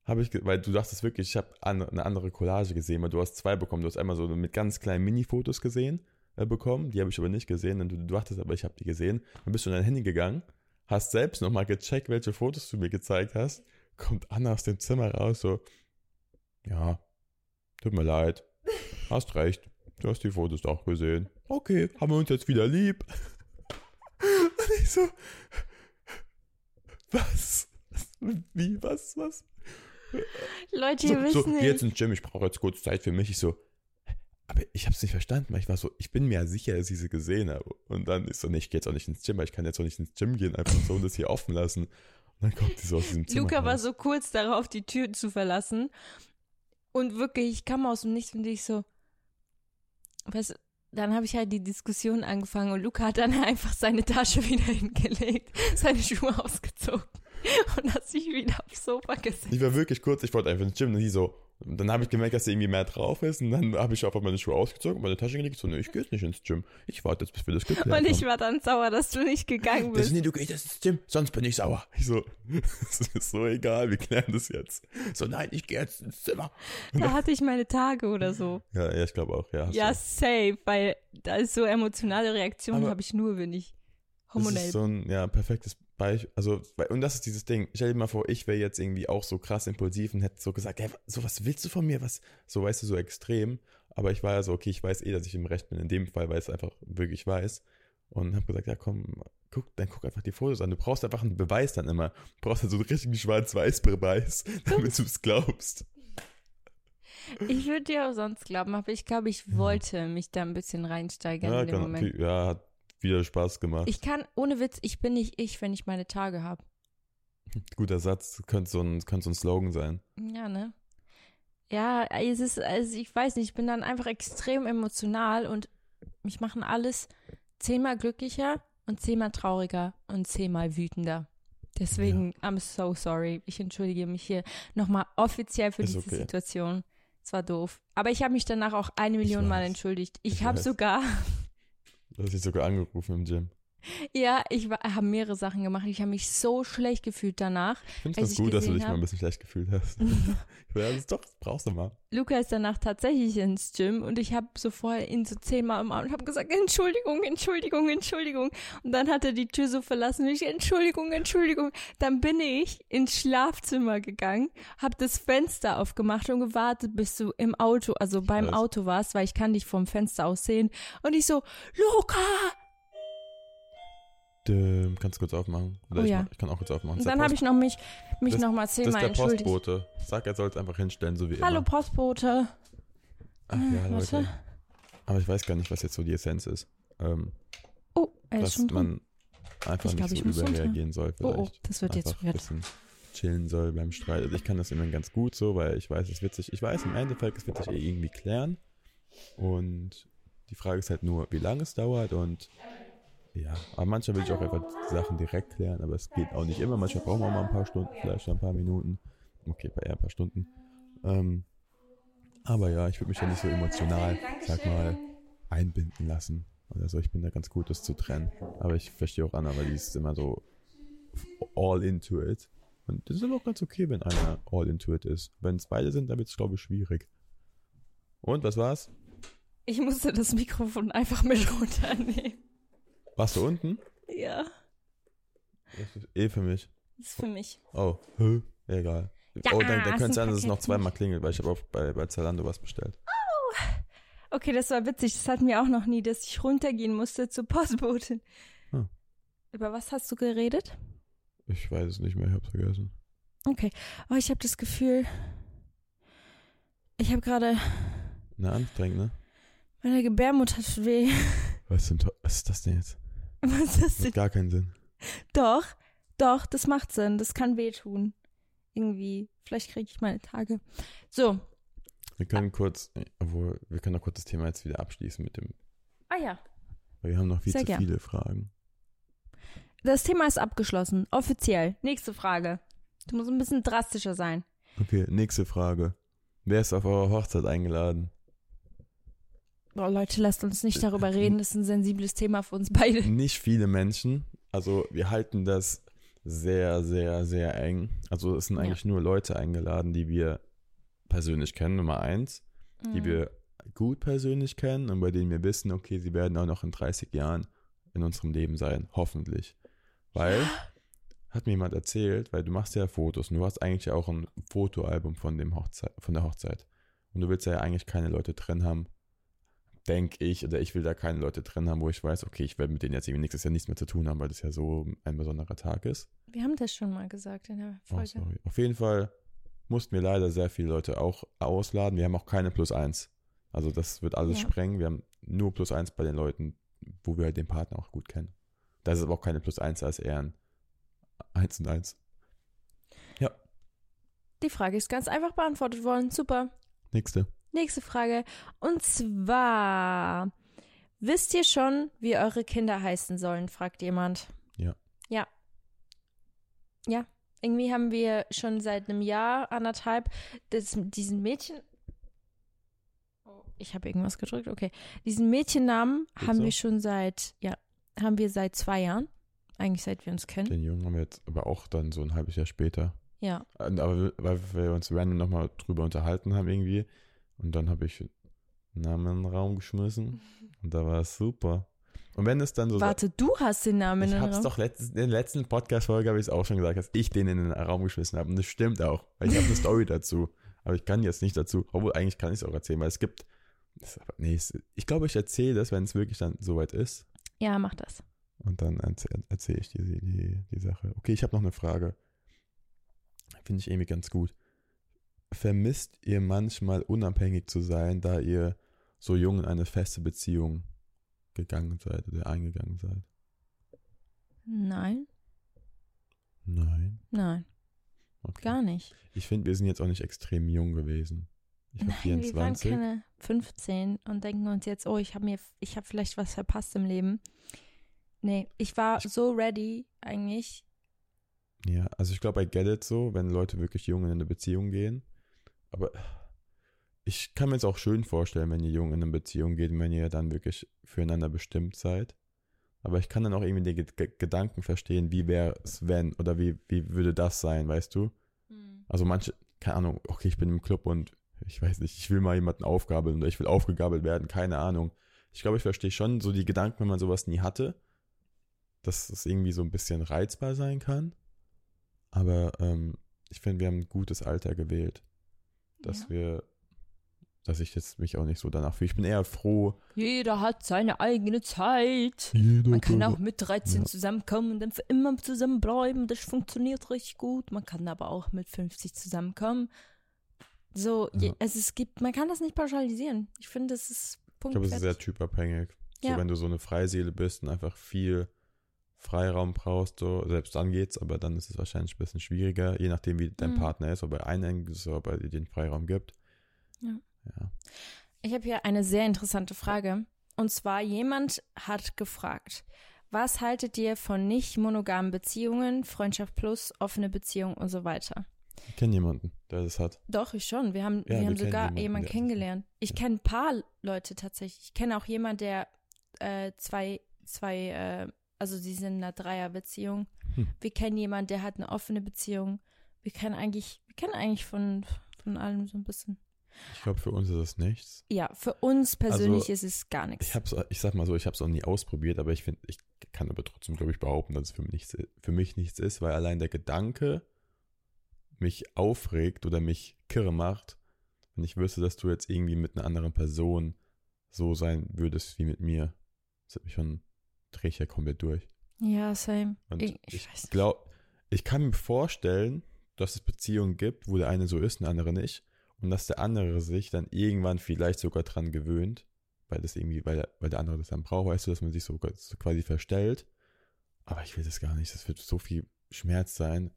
habe ich, weil du dachtest wirklich, ich habe an, eine andere Collage gesehen, weil du hast zwei bekommen. Du hast einmal so mit ganz kleinen Mini-Fotos gesehen, bekommen, die habe ich aber nicht gesehen. Und du, du dachtest aber, ich habe die gesehen. Dann bist du in dein Handy gegangen, hast selbst nochmal gecheckt, welche Fotos du mir gezeigt hast. Kommt Anna aus dem Zimmer raus, so, ja, tut mir leid, hast recht. Du hast die Fotos doch gesehen. Okay, haben wir uns jetzt wieder lieb. Und ich so, was? Wie, was, was? Leute, So, ihr wisst so nicht. geh jetzt ins Gym, ich brauche jetzt kurz Zeit für mich. Ich so, aber ich habe es nicht verstanden, weil ich war so, ich bin mir sicher, dass ich sie gesehen habe. Und dann ist so, nee, ich gehe jetzt auch nicht ins Gym, weil ich kann jetzt auch nicht ins Gym gehen, einfach so und das hier offen lassen. Und dann kommt die so aus diesem Zimmer Luca war raus. so kurz darauf, die Tür zu verlassen. Und wirklich, ich kam aus dem Nichts und ich so, weißt dann habe ich halt die Diskussion angefangen und Luca hat dann einfach seine Tasche wieder hingelegt, seine Schuhe ausgezogen und hat sich wieder aufs Sofa gesetzt. Ich war wirklich kurz, ich wollte einfach ins Gym und die so, dann habe ich gemerkt, dass da irgendwie mehr drauf ist und dann habe ich einfach meine Schuhe ausgezogen und meine Tasche gelegt, so, nee, ich gehe jetzt nicht ins Gym. Ich warte jetzt, bis wir das geklärt Und ich haben. war dann sauer, dass du nicht gegangen Das, bist. nee, du gehst jetzt ins Gym, sonst bin ich sauer. Ich so, es ist so egal, wir klären das jetzt. So, nein, ich gehe jetzt ins Zimmer. Da hatte ich meine Tage oder so. Ja, ja, ich glaube auch, ja. Ja, du. safe, weil da ist so emotionale Reaktionen habe ich nur, wenn ich Das hormonell ist so ein ja, perfektes Beispiel, also, und das ist dieses Ding. Stell dir mal vor, ich wäre jetzt irgendwie auch so krass impulsiv und hätte so gesagt, hey, so was willst du von mir? Was, so weißt du, so extrem. Aber ich war ja so, okay, ich weiß eh, dass ich im Recht bin in dem Fall, weil ich es einfach wirklich weiß. Und habe gesagt, ja komm, guck, dann guck einfach die Fotos an. Du brauchst einfach einen Beweis dann immer. Du brauchst halt so einen richtigen Schwarz-Weiß-Beweis, damit du es glaubst. Ich würde dir auch sonst glauben, aber ich glaube, ich wollte mich da ein bisschen reinsteigern Ja, in dem Moment. ja, hat wieder Spaß gemacht. Ich kann, ohne Witz, ich bin nicht ich, wenn ich meine Tage habe. Guter Satz, könnte so, ein, könnte so ein Slogan sein. Ja, ne? Ja, es ist, also ich weiß nicht, ich bin dann einfach extrem emotional und mich machen alles zehnmal glücklicher und zehnmal trauriger und zehnmal wütender. Deswegen, I'm so sorry. Ich entschuldige mich hier nochmal offiziell für Ist diese okay. Situation. Es war doof. Aber ich habe mich danach auch eine Million Mal entschuldigt. Ich, Ich habe sogar, Du hast dich sogar angerufen im Gym. Ja, ich habe mehrere Sachen gemacht. Ich habe mich so schlecht gefühlt danach. Ich finde es gut, dass du dich mal hab- ein bisschen schlecht gefühlt hast. ja, das doch, das brauchst du mal. Luca ist danach tatsächlich ins Gym und ich habe so vorher ihn so zehnmal umarmt und habe gesagt, Entschuldigung, Entschuldigung, Entschuldigung. Und dann hat er die Tür so verlassen und ich, Entschuldigung, Entschuldigung. Dann bin ich ins Schlafzimmer gegangen, habe das Fenster aufgemacht und gewartet, bis du im Auto, also beim weiß. Auto warst, weil ich kann dich vom Fenster aus sehen. Und ich so, Luca! Du kannst kurz aufmachen. Oder Oh ich, ja. ich kann auch kurz aufmachen. Das dann habe ich noch mich, mich Das- noch mal Post- Das zehnmal ist der entschuldigt. Postbote. Sag, er soll es einfach hinstellen, so wie Hallo immer. Postbote. Ach ja, Hm, Leute. warte. Aber ich weiß gar nicht, was jetzt so die Essenz ist. Ähm, Oh, er ist dass schon drin. man einfach Ich glaub, nicht ich so runter. überreagieren soll. Oh, Vielleicht. oh, das wird jetzt einfach ein weird. bisschen chillen soll beim Streit. Also ich kann das immer ganz gut so, weil ich weiß, es ist witzig. Ich weiß, im Endeffekt, es wird sich eh irgendwie klären. Und die Frage ist halt nur, wie lange es dauert und ja, aber manchmal will ich auch einfach die Sachen direkt klären, aber es geht auch nicht immer. Manchmal brauchen wir auch mal ein paar Stunden, vielleicht ein paar Minuten. Okay, eher ein paar Stunden. Ähm, aber ja, ich würde mich ja nicht so emotional, sag mal, einbinden lassen. Oder so. Ich bin da ganz gut, das zu trennen. Aber ich verstehe auch Anna, weil die ist immer so all into it. Und das ist aber auch ganz okay, wenn einer all into it ist. Wenn es beide sind, dann wird es, glaube ich, schwierig. Und, was war's? Ich musste das Mikrofon einfach mit runternehmen. Warst du unten? Ja, Das ist eh für mich. das ist für mich. Oh, hä? Egal. Ja, oh, dann, dann ist könnte es ein sein, dass es noch zweimal klingelt, weil ich habe auch bei, bei Zalando was bestellt. Okay, das war witzig. Das hatten wir auch noch nie, dass ich runtergehen musste zur Postbotin. Hm. Über was hast du geredet? Ich weiß es nicht mehr, ich hab's vergessen. Okay. Oh, ich habe das Gefühl, ich habe gerade, Na, anstrengend, ne? meine Gebärmutter tut weh. Was, to- was ist das denn jetzt? Was ist das denn? macht gar keinen Sinn. Doch, doch, das macht Sinn. Das kann wehtun. Irgendwie. Vielleicht kriege ich meine Tage. So. Wir können kurz, obwohl, wir können doch kurz das Thema jetzt wieder abschließen mit dem, Ah ja. weil wir haben noch viel Sehr zu gern. viele Fragen. Das Thema ist abgeschlossen. Offiziell. Nächste Frage. Du musst ein bisschen drastischer sein. Okay, nächste Frage. Wer ist auf eurer Hochzeit eingeladen? Boah, Leute, lasst uns nicht darüber reden. Das ist ein sensibles Thema für uns beide. Nicht viele Menschen. Also wir halten das sehr, sehr, sehr eng. Also es sind Ja. eigentlich nur Leute eingeladen, die wir persönlich kennen, Nummer eins. Mhm. die wir gut persönlich kennen und bei denen wir wissen, okay, sie werden auch noch in 30 Jahren in unserem Leben sein, hoffentlich. Weil, hat mir jemand erzählt, weil du machst ja Fotos und du hast eigentlich auch ein Fotoalbum von, dem Hochzeit, von der Hochzeit. Und du willst ja eigentlich keine Leute drin haben, denke ich, oder ich will da keine Leute drin haben, wo ich weiß, okay, ich werde mit denen jetzt irgendwie nächstes Jahr nichts mehr zu tun haben, weil das ja so ein besonderer Tag ist. Wir haben das schon mal gesagt in der Oh, Folge. sorry. Auf jeden Fall mussten wir leider sehr viele Leute auch ausladen. Wir haben auch keine Plus eins. Also das wird alles Ja. sprengen. Wir haben nur Plus eins bei den Leuten, wo wir halt den Partner auch gut kennen. Das ist aber auch keine Plus eins, als eher ein eins und eins. Die Frage ist ganz einfach beantwortet worden. Super. Nächste. Nächste Frage. Und zwar, wisst ihr schon, wie eure Kinder heißen sollen, fragt jemand. Ja. Ja. Ja. Irgendwie haben wir schon seit einem Jahr, anderthalb, das, diesen Mädchen. Oh, ich habe irgendwas gedrückt, okay. Diesen Mädchennamen Geht haben so? wir schon seit, ja, haben wir seit zwei Jahren. Eigentlich seit wir uns kennen. Den Jungen haben wir jetzt aber auch dann so ein halbes Jahr später. Ja. Aber weil wir uns random nochmal drüber unterhalten haben irgendwie. Und dann habe ich einen Namen in den Raum geschmissen. Und da war es super. Und wenn es dann so. Warte, du hast den Namen ich in den hab's Raum. doch letztens, in der letzten Podcast-Folge habe ich es auch schon gesagt, dass ich den in den Raum geschmissen habe. Und das stimmt auch. Weil ich habe eine Story dazu. Aber ich kann jetzt nicht dazu. Obwohl, eigentlich kann ich es auch erzählen, weil es gibt. Aber- nee, es, ich glaube, ich erzähle das, wenn es wirklich dann soweit ist. Ja, mach das. Und dann erzähle erzähl ich dir die, die, die Sache. Okay, ich habe noch eine Frage. Finde ich irgendwie ganz gut. Vermisst ihr manchmal unabhängig zu sein, da ihr so jung in eine feste Beziehung gegangen seid oder eingegangen seid? Nein, Nein. nein, Okay. gar nicht. Ich finde, wir sind jetzt auch nicht extrem jung gewesen. Ich war Nein, wir waren 24. keine 15 und denken uns jetzt, oh, ich habe mir, ich habe vielleicht was verpasst im Leben. Nee, ich war so ready eigentlich. Ja, also ich glaube, I get it so, wenn Leute wirklich jung in eine Beziehung gehen. Aber ich kann mir jetzt auch schön vorstellen, wenn ihr jung in eine Beziehung geht und wenn ihr dann wirklich füreinander bestimmt seid. Aber ich kann dann auch irgendwie den Ge Gedanken verstehen, wie wäre es, wenn, oder wie, wie würde das sein, weißt du? Also manche, keine Ahnung, okay, ich bin im Club und ich weiß nicht, ich will mal jemanden aufgabeln oder ich will aufgegabelt werden, keine Ahnung. Ich glaube, ich verstehe schon so die Gedanken, wenn man sowas nie hatte, dass es irgendwie so ein bisschen reizbar sein kann. Aber ähm, ich finde, wir haben ein gutes Alter gewählt, dass Ja. wir, dass ich jetzt mich auch nicht so danach fühle. Ich bin eher froh. Jeder hat seine eigene Zeit. Jeder Man kann auch mit 13 Ja. zusammenkommen und dann für immer zusammenbleiben. Das funktioniert richtig gut. Man kann aber auch mit 50 zusammenkommen. So, Ja. also es gibt, man kann das nicht pauschalisieren. Ich finde, das ist Ich Punkt. glaube, es ist sehr typabhängig. So, wenn du so eine Freiseele bist und einfach viel Freiraum brauchst, so, selbst dann geht's, aber dann ist es wahrscheinlich ein bisschen schwieriger, je nachdem, wie dein Mhm. Partner ist, ob er einengt ist, ob er dir den Freiraum gibt. Ja. Ja. Ich habe hier eine sehr interessante Frage. Und zwar, jemand hat gefragt, was haltet ihr von nicht monogamen Beziehungen, Freundschaft plus, offene Beziehung und so weiter? Ich kenne jemanden, der das hat. Doch, ich schon. Wir haben, Ja, wir wir haben kennen sogar jemanden, jemanden kennengelernt. Ich Ja. kenne ein paar Leute tatsächlich. Ich kenne auch jemanden, der äh, zwei, zwei, äh, also sie sind in einer Dreierbeziehung. Hm. Wir kennen jemanden, der hat eine offene Beziehung. Wir kennen eigentlich, wir kennen eigentlich von, von allem so ein bisschen. Ich glaube, für uns ist es nichts. Ja, für uns persönlich Also, ist es gar nichts. Ich hab's, ich sag mal so, ich habe es auch nie ausprobiert, aber ich finde, ich kann aber trotzdem, glaube ich, behaupten, dass es für mich, nichts, für mich nichts ist, weil allein der Gedanke mich aufregt oder mich kirre macht, wenn ich wüsste, dass du jetzt irgendwie mit einer anderen Person so sein würdest wie mit mir. Das hat mich schon, drehe ich ja komplett durch. Ja, same. Und ich, ich, ich glaube, ich kann mir vorstellen, dass es Beziehungen gibt, wo der eine so ist, der andere nicht. Und dass der andere sich dann irgendwann vielleicht sogar dran gewöhnt, weil das irgendwie, weil der, weil der andere das dann braucht, weißt du, dass man sich so, so quasi verstellt. Aber ich will das gar nicht. Das wird so viel Schmerz sein.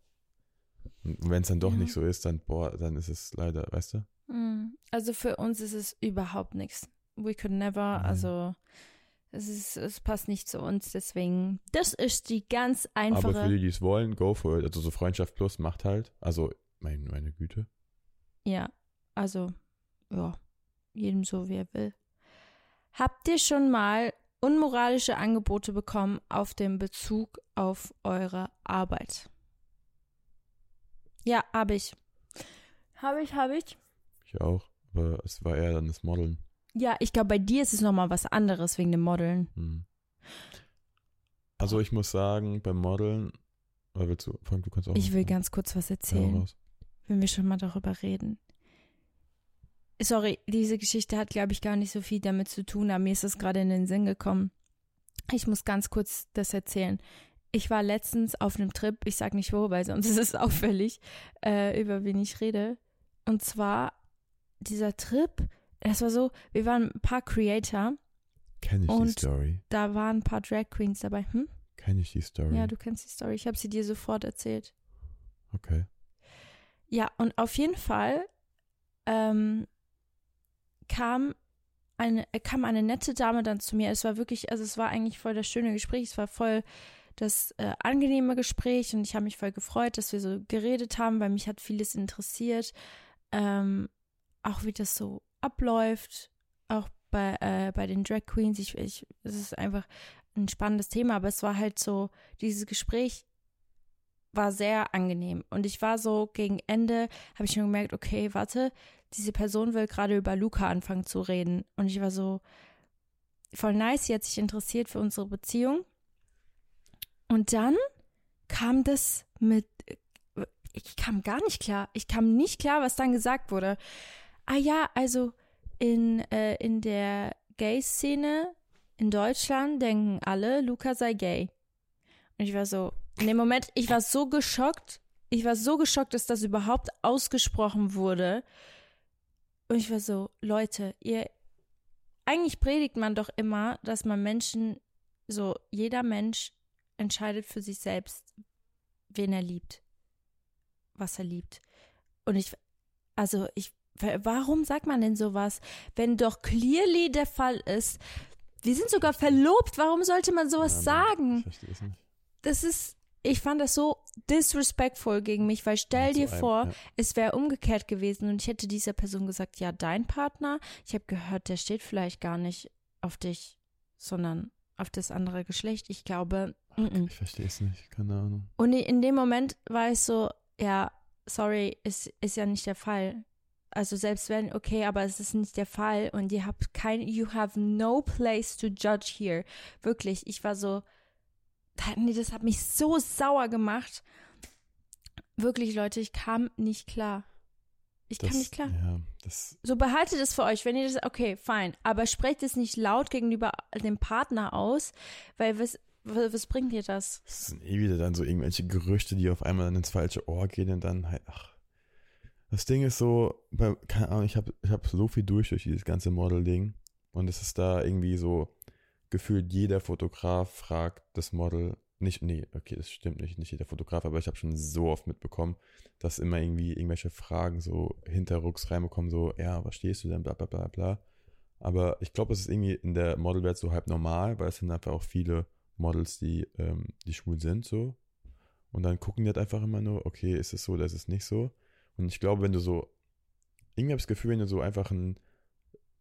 Und wenn es dann doch Ja. nicht so ist, dann, boah, dann ist es leider, weißt du? Mm, Also für uns ist es überhaupt nichts. We could never, Nein. also es ist, es passt nicht zu uns, deswegen. Das ist die ganz Aber einfache. für die, die es wollen, go for it. Also so Freundschaft plus macht halt. Also, mein, meine Güte. Ja, also, ja, jedem so, wie er will. Habt ihr schon mal unmoralische Angebote bekommen auf dem Bezug auf eure Arbeit? Ja, habe ich. Habe ich, habe ich. Ich auch. Aber es war eher dann das Modeln. Ja, ich glaube, bei dir ist es nochmal was anderes wegen dem Modeln. Hm. Also ich muss sagen, beim Modeln, oder willst du, Frank, du kannst auch. Ich will ganz kurz was erzählen, raus. wenn wir schon mal darüber reden. Sorry, diese Geschichte hat, glaube ich, gar nicht so viel damit zu tun, aber mir ist es gerade in den Sinn gekommen. Ich muss ganz kurz das erzählen. Ich war letztens auf einem Trip, ich sag nicht wo, weil sonst ist es auffällig, äh, über wen ich rede. Und zwar dieser Trip, das war so, wir waren ein paar Creator, Kenn ich die Story? da waren ein paar Drag Queens dabei. Hm? Kenn ich die Story? Ja, du kennst die Story, ich habe sie dir sofort erzählt. okay. Ja, und auf jeden Fall ähm, kam eine, äh, kam eine nette Dame dann zu mir. Es war wirklich, also es war eigentlich voll das schöne Gespräch. Es war voll das äh, angenehme Gespräch und ich habe mich voll gefreut, dass wir so geredet haben, weil mich hat vieles interessiert. Ähm, auch wie das so abläuft, auch bei, äh, bei den Drag Queens. Ich, ich, es ist einfach ein spannendes Thema, aber es war halt so, dieses Gespräch war sehr angenehm. Und ich war so gegen Ende, habe ich schon gemerkt, okay, warte, diese Person will gerade über Luca anfangen zu reden. Und ich war so, voll nice, sie hat sich interessiert für unsere Beziehung. Und dann kam das mit, ich kam gar nicht klar. Ich kam nicht klar, was dann gesagt wurde. Ah ja, also in, äh, in der Gay-Szene in Deutschland denken alle, Luca sei gay. Und ich war so, in dem Moment, ich war so geschockt. Ich war so geschockt, dass das überhaupt ausgesprochen wurde. Und ich war so, Leute, ihr, eigentlich predigt man doch immer, dass man Menschen, so jeder Mensch entscheidet für sich selbst, wen er liebt, was er liebt. Und ich, also ich, warum sagt man denn sowas, wenn doch clearly der Fall ist, wir sind sogar verlobt, warum sollte man sowas ja, sagen? Ich verstehe es nicht. Das ist, ich fand das so disrespectful gegen mich, weil stell ja, dir einem, vor, ja. es wäre umgekehrt gewesen und ich hätte dieser Person gesagt, ja, dein Partner, ich habe gehört, der steht vielleicht gar nicht auf dich, sondern auf das andere Geschlecht. Ich glaube, Ach, ich verstehe es nicht, keine Ahnung. Und in dem Moment war ich so, ja, sorry, ist, ist ja nicht der Fall. Also selbst wenn, okay, aber es ist nicht der Fall und ihr habt kein, you have no place to judge here. Wirklich, ich war so, nee, das hat mich so sauer gemacht. Wirklich, Leute, ich kam nicht klar. Ich das, kam nicht klar. Ja, so behaltet es für euch, wenn ihr das, okay, fein, aber sprecht es nicht laut gegenüber dem Partner aus, weil was, was, was bringt dir das? Das sind eh wieder dann so irgendwelche Gerüchte, die auf einmal dann ins falsche Ohr gehen und dann halt, ach. Das Ding ist so, bei, keine Ahnung, ich habe ich hab so viel durch durch dieses ganze Model-Ding und es ist da irgendwie so, gefühlt jeder Fotograf fragt das Model, nicht, nee, okay, das stimmt nicht, nicht jeder Fotograf, aber ich habe schon so oft mitbekommen, dass immer irgendwie irgendwelche Fragen so hinterrucks reinbekommen, so, ja, was stehst du denn, bla bla bla bla. Aber ich glaube, es ist irgendwie in der Modelwelt so halb normal, weil es sind einfach auch viele Models, die, ähm, die schwul sind, so. Und dann gucken die halt einfach immer nur, okay, ist es so oder ist es nicht so. Und ich glaube, wenn du so, irgendwie habe ich das Gefühl, wenn du so einfach ein,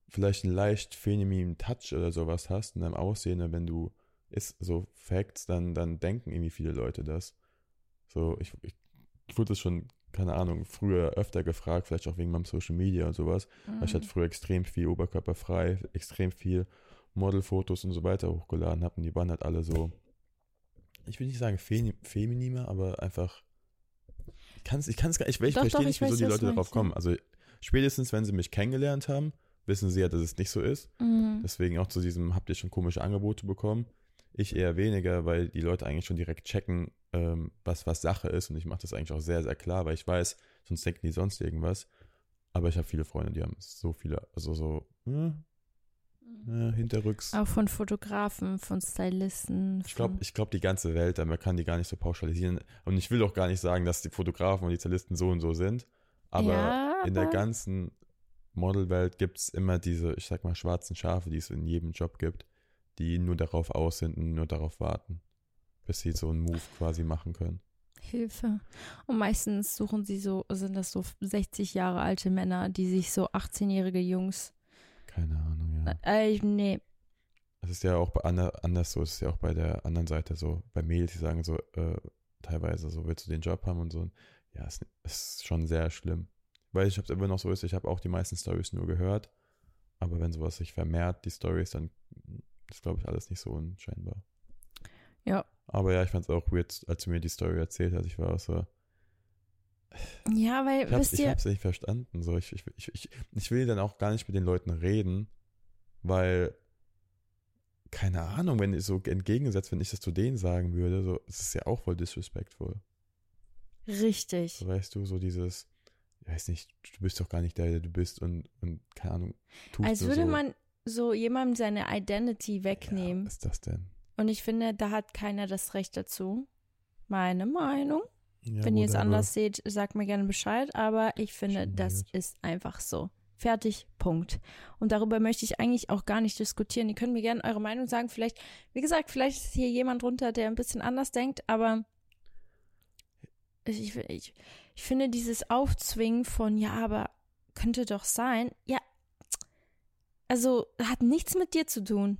vielleicht einen leicht femininen Touch oder sowas hast in deinem Aussehen, wenn du ist so Facts, dann, dann denken irgendwie viele Leute das. So, ich, ich, ich wurde das schon, keine Ahnung, früher öfter gefragt, vielleicht auch wegen meinem Social Media und sowas. Mhm. Ich hatte früher extrem viel oberkörperfrei, extrem viel Modelfotos und so weiter hochgeladen habe und die waren halt alle so, ich will nicht sagen fem femininer, aber einfach, ich kann es ich kann's gar ich, ich verstehe nicht, wieso weiß, die Leute darauf kommen. Also spätestens, wenn sie mich kennengelernt haben, wissen sie ja, dass es nicht so ist. Mhm. Deswegen auch zu diesem, habt ihr schon komische Angebote bekommen? Ich eher weniger, weil die Leute eigentlich schon direkt checken, ähm, was, was Sache ist. Und ich mache das eigentlich auch sehr, sehr klar, weil ich weiß, sonst denken die sonst irgendwas. Aber ich habe viele Freunde, die haben so viele, also so, äh, äh, hinterrücks. Auch von Fotografen, von Stylisten. Ich glaube, ich glaube, die ganze Welt, man kann die gar nicht so pauschalisieren. Und ich will auch gar nicht sagen, dass die Fotografen und die Stylisten so und so sind. Aber ja, in der ganzen Modelwelt gibt es immer diese, ich sag mal, schwarzen Schafe, die es in jedem Job gibt die nur darauf aus sind und nur darauf warten, bis sie so einen Move quasi machen können. Hilfe. Und meistens suchen sie so, sind das so 60 Jahre alte Männer, die sich so 18-jährige Jungs. Keine Ahnung, ja. Äh, nee. Es ist ja auch bei ander, anders so, es ist ja auch bei der anderen Seite so, bei Mädels, die sagen so, äh, teilweise so, willst du den Job haben und so. Ja, es ist schon sehr schlimm. Weil ich habe es immer noch so ist, ich habe auch die meisten Stories nur gehört. Aber wenn sowas sich vermehrt, die Stories, dann ist, glaube ich, alles nicht so unscheinbar. Ja. Aber ja, ich fand es auch weird, als du mir die Story erzählt hast. Ich war auch so. Ja, weil, ich hab's, ich hab's nicht verstanden. So, ich, ich, ich, ich will dann auch gar nicht mit den Leuten reden, weil, keine Ahnung, wenn ich so entgegensetzt, wenn ich das zu denen sagen würde, so, es ist ja auch voll disrespectful. Richtig. So, weißt du, so dieses, ich weiß nicht, du bist doch gar nicht der, der du bist und, und keine Ahnung. Als würde so. man so jemandem seine Identity wegnehmen. Ja, was ist das denn? Und ich finde, da hat keiner das Recht dazu. Meine Meinung. Ja, Wenn ihr es anders seht, sagt mir gerne Bescheid. Aber ich finde, das ist einfach so. Fertig, Punkt. Und darüber möchte ich eigentlich auch gar nicht diskutieren. Ihr könnt mir gerne eure Meinung sagen. Vielleicht, wie gesagt, vielleicht ist hier jemand drunter, der ein bisschen anders denkt, aber ich, ich, ich finde dieses Aufzwingen von, ja, aber könnte doch sein. Ja, also hat nichts mit dir zu tun.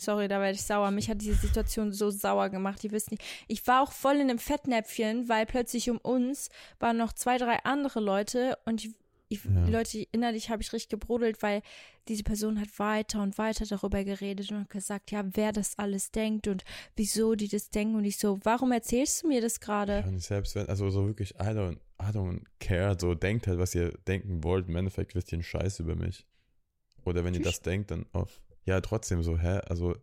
Sorry, da werde ich sauer. Mich hat diese Situation so sauer gemacht. Ihr wisst nicht. Ich war auch voll in einem Fettnäpfchen, weil plötzlich um uns waren noch zwei, drei andere Leute und ich, ich, Ja. Leute, innerlich habe ich richtig gebrodelt, weil diese Person hat weiter und weiter darüber geredet und gesagt, ja, wer das alles denkt und wieso die das denken und ich so, warum erzählst du mir das gerade? Ja, und selbst wenn, also so wirklich, I don't, I don't care, so denkt halt, was ihr denken wollt. Im Endeffekt wisst ihr einen Scheiß über mich. Oder wenn ihr das denkt, dann, oh, ja, trotzdem so, hä? Also,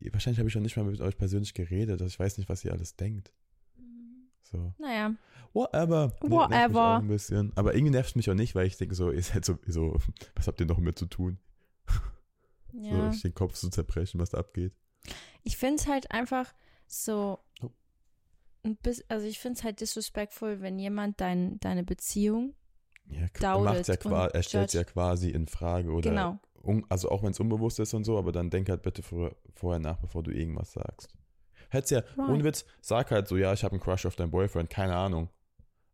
ja, wahrscheinlich habe ich schon nicht mal mit euch persönlich geredet, also ich weiß nicht, was ihr alles denkt. So, Naja, whatever. Whatever. Ein bisschen. Aber irgendwie nervt es mich auch nicht, weil ich denke so, ihr seid so, so, was habt ihr noch mit zu tun? ja. So, ich den Kopf zu zerbrechen, was da abgeht. Ich finde es halt einfach so. Oh. Ein bisschen, also ich finde es halt disrespectful, wenn jemand dein, deine Beziehung. Ja, er Dauert ja er stellt ja judge. quasi in Frage oder Genau. un, also auch wenn es unbewusst ist und so, aber dann denk halt bitte vor, vorher nach, bevor du irgendwas sagst. Hättest ja, Right. ohne Witz, sag halt so, ja, ich habe einen Crush auf deinen Boyfriend, keine Ahnung.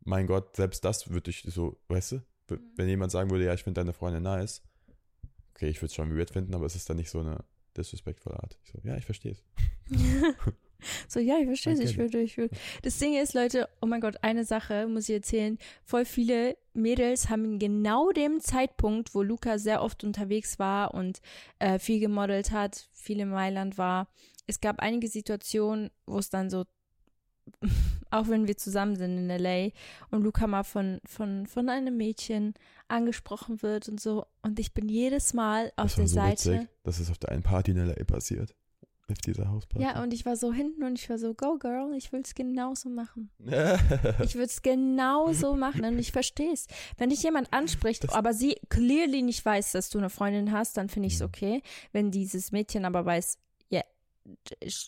Mein Gott, selbst das würde ich so, weißt du, Mhm. wenn jemand sagen würde, ja, ich finde deine Freundin nice, okay, ich würde es schon weird finden, aber es ist dann nicht so eine disrespectvolle Art. Ich so, ja, ich verstehe es. so, ja, ich verstehe es, ich würde, ich würde. Das Ding ist, Leute, oh mein Gott, eine Sache muss ich erzählen. Voll viele Mädels haben in genau dem Zeitpunkt, wo Luca sehr oft unterwegs war und äh, viel gemodelt hat, viel in Mailand war. Es gab einige Situationen, wo es dann so, auch wenn wir zusammen sind in LA und Luca mal von, von, von einem Mädchen angesprochen wird und so. Und ich bin jedes Mal auf das der so Seite. witzig, dass es auf der einen Party in LA passiert. Auf dieser Hausparty. Ja, und ich war so hinten und ich war so, go girl, ich will es genauso machen. Ich würde es genauso machen und ich verstehe es. Wenn dich jemand anspricht, Das- aber sie clearly nicht weiß, dass du eine Freundin hast, dann finde ich es okay. Wenn dieses Mädchen aber weiß,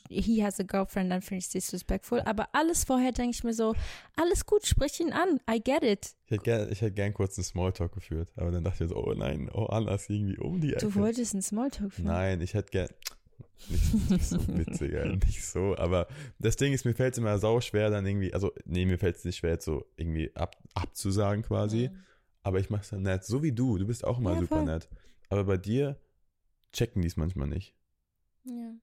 he has a girlfriend, dann finde ich es disrespectful. Aber alles vorher denke ich mir so, alles gut, sprich ihn an. I get it. Ich hätte gern, ich hätte gern kurz einen Smalltalk geführt, aber dann dachte ich so, oh nein, oh ist irgendwie um die Ecke. Du wolltest einen Smalltalk führen. Nein, ich hätte gern. Nicht, nicht so witzig, ja, nicht so. Aber das Ding ist, mir fällt es immer sau schwer, dann irgendwie, also, nee, mir fällt es nicht schwer, jetzt so irgendwie ab, abzusagen quasi. Mhm. Aber ich mach's dann nett. So wie du. Du bist auch immer Ja, super voll. nett. Aber bei dir checken die es manchmal nicht. Ja.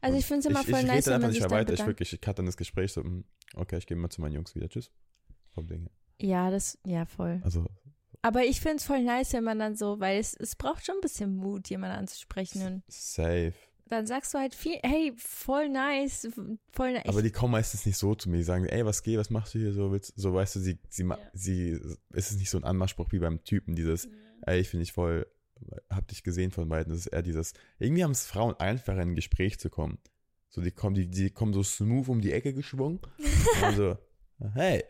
Also ich finde es immer ich, voll ich nice, wenn man nicht sich dann weiter. Ich wirklich, ich cutte dann das Gespräch so, hm, okay, ich gehe mal zu meinen Jungs wieder. Tschüss. Vom Ding her. Ja, das, ja, voll. Also, Aber ich finde es voll nice, wenn man dann so, weil es, es braucht schon ein bisschen Mut, jemanden anzusprechen. Und safe. dann sagst du halt viel, hey, voll nice, voll nice. Aber die kommen meistens nicht so zu mir. Die sagen, ey, was geht, was machst du hier so? Willst, so weißt du, sie, sie, Ja. sie, es ist nicht so ein Anmachspruch wie beim Typen, dieses, ey, ich finde dich voll, hab dich gesehen von beiden. Das ist eher dieses, irgendwie haben es Frauen einfacher in ein Gespräch zu kommen. So, die kommen, die, die kommen so smooth um die Ecke geschwungen. und dann so, hey.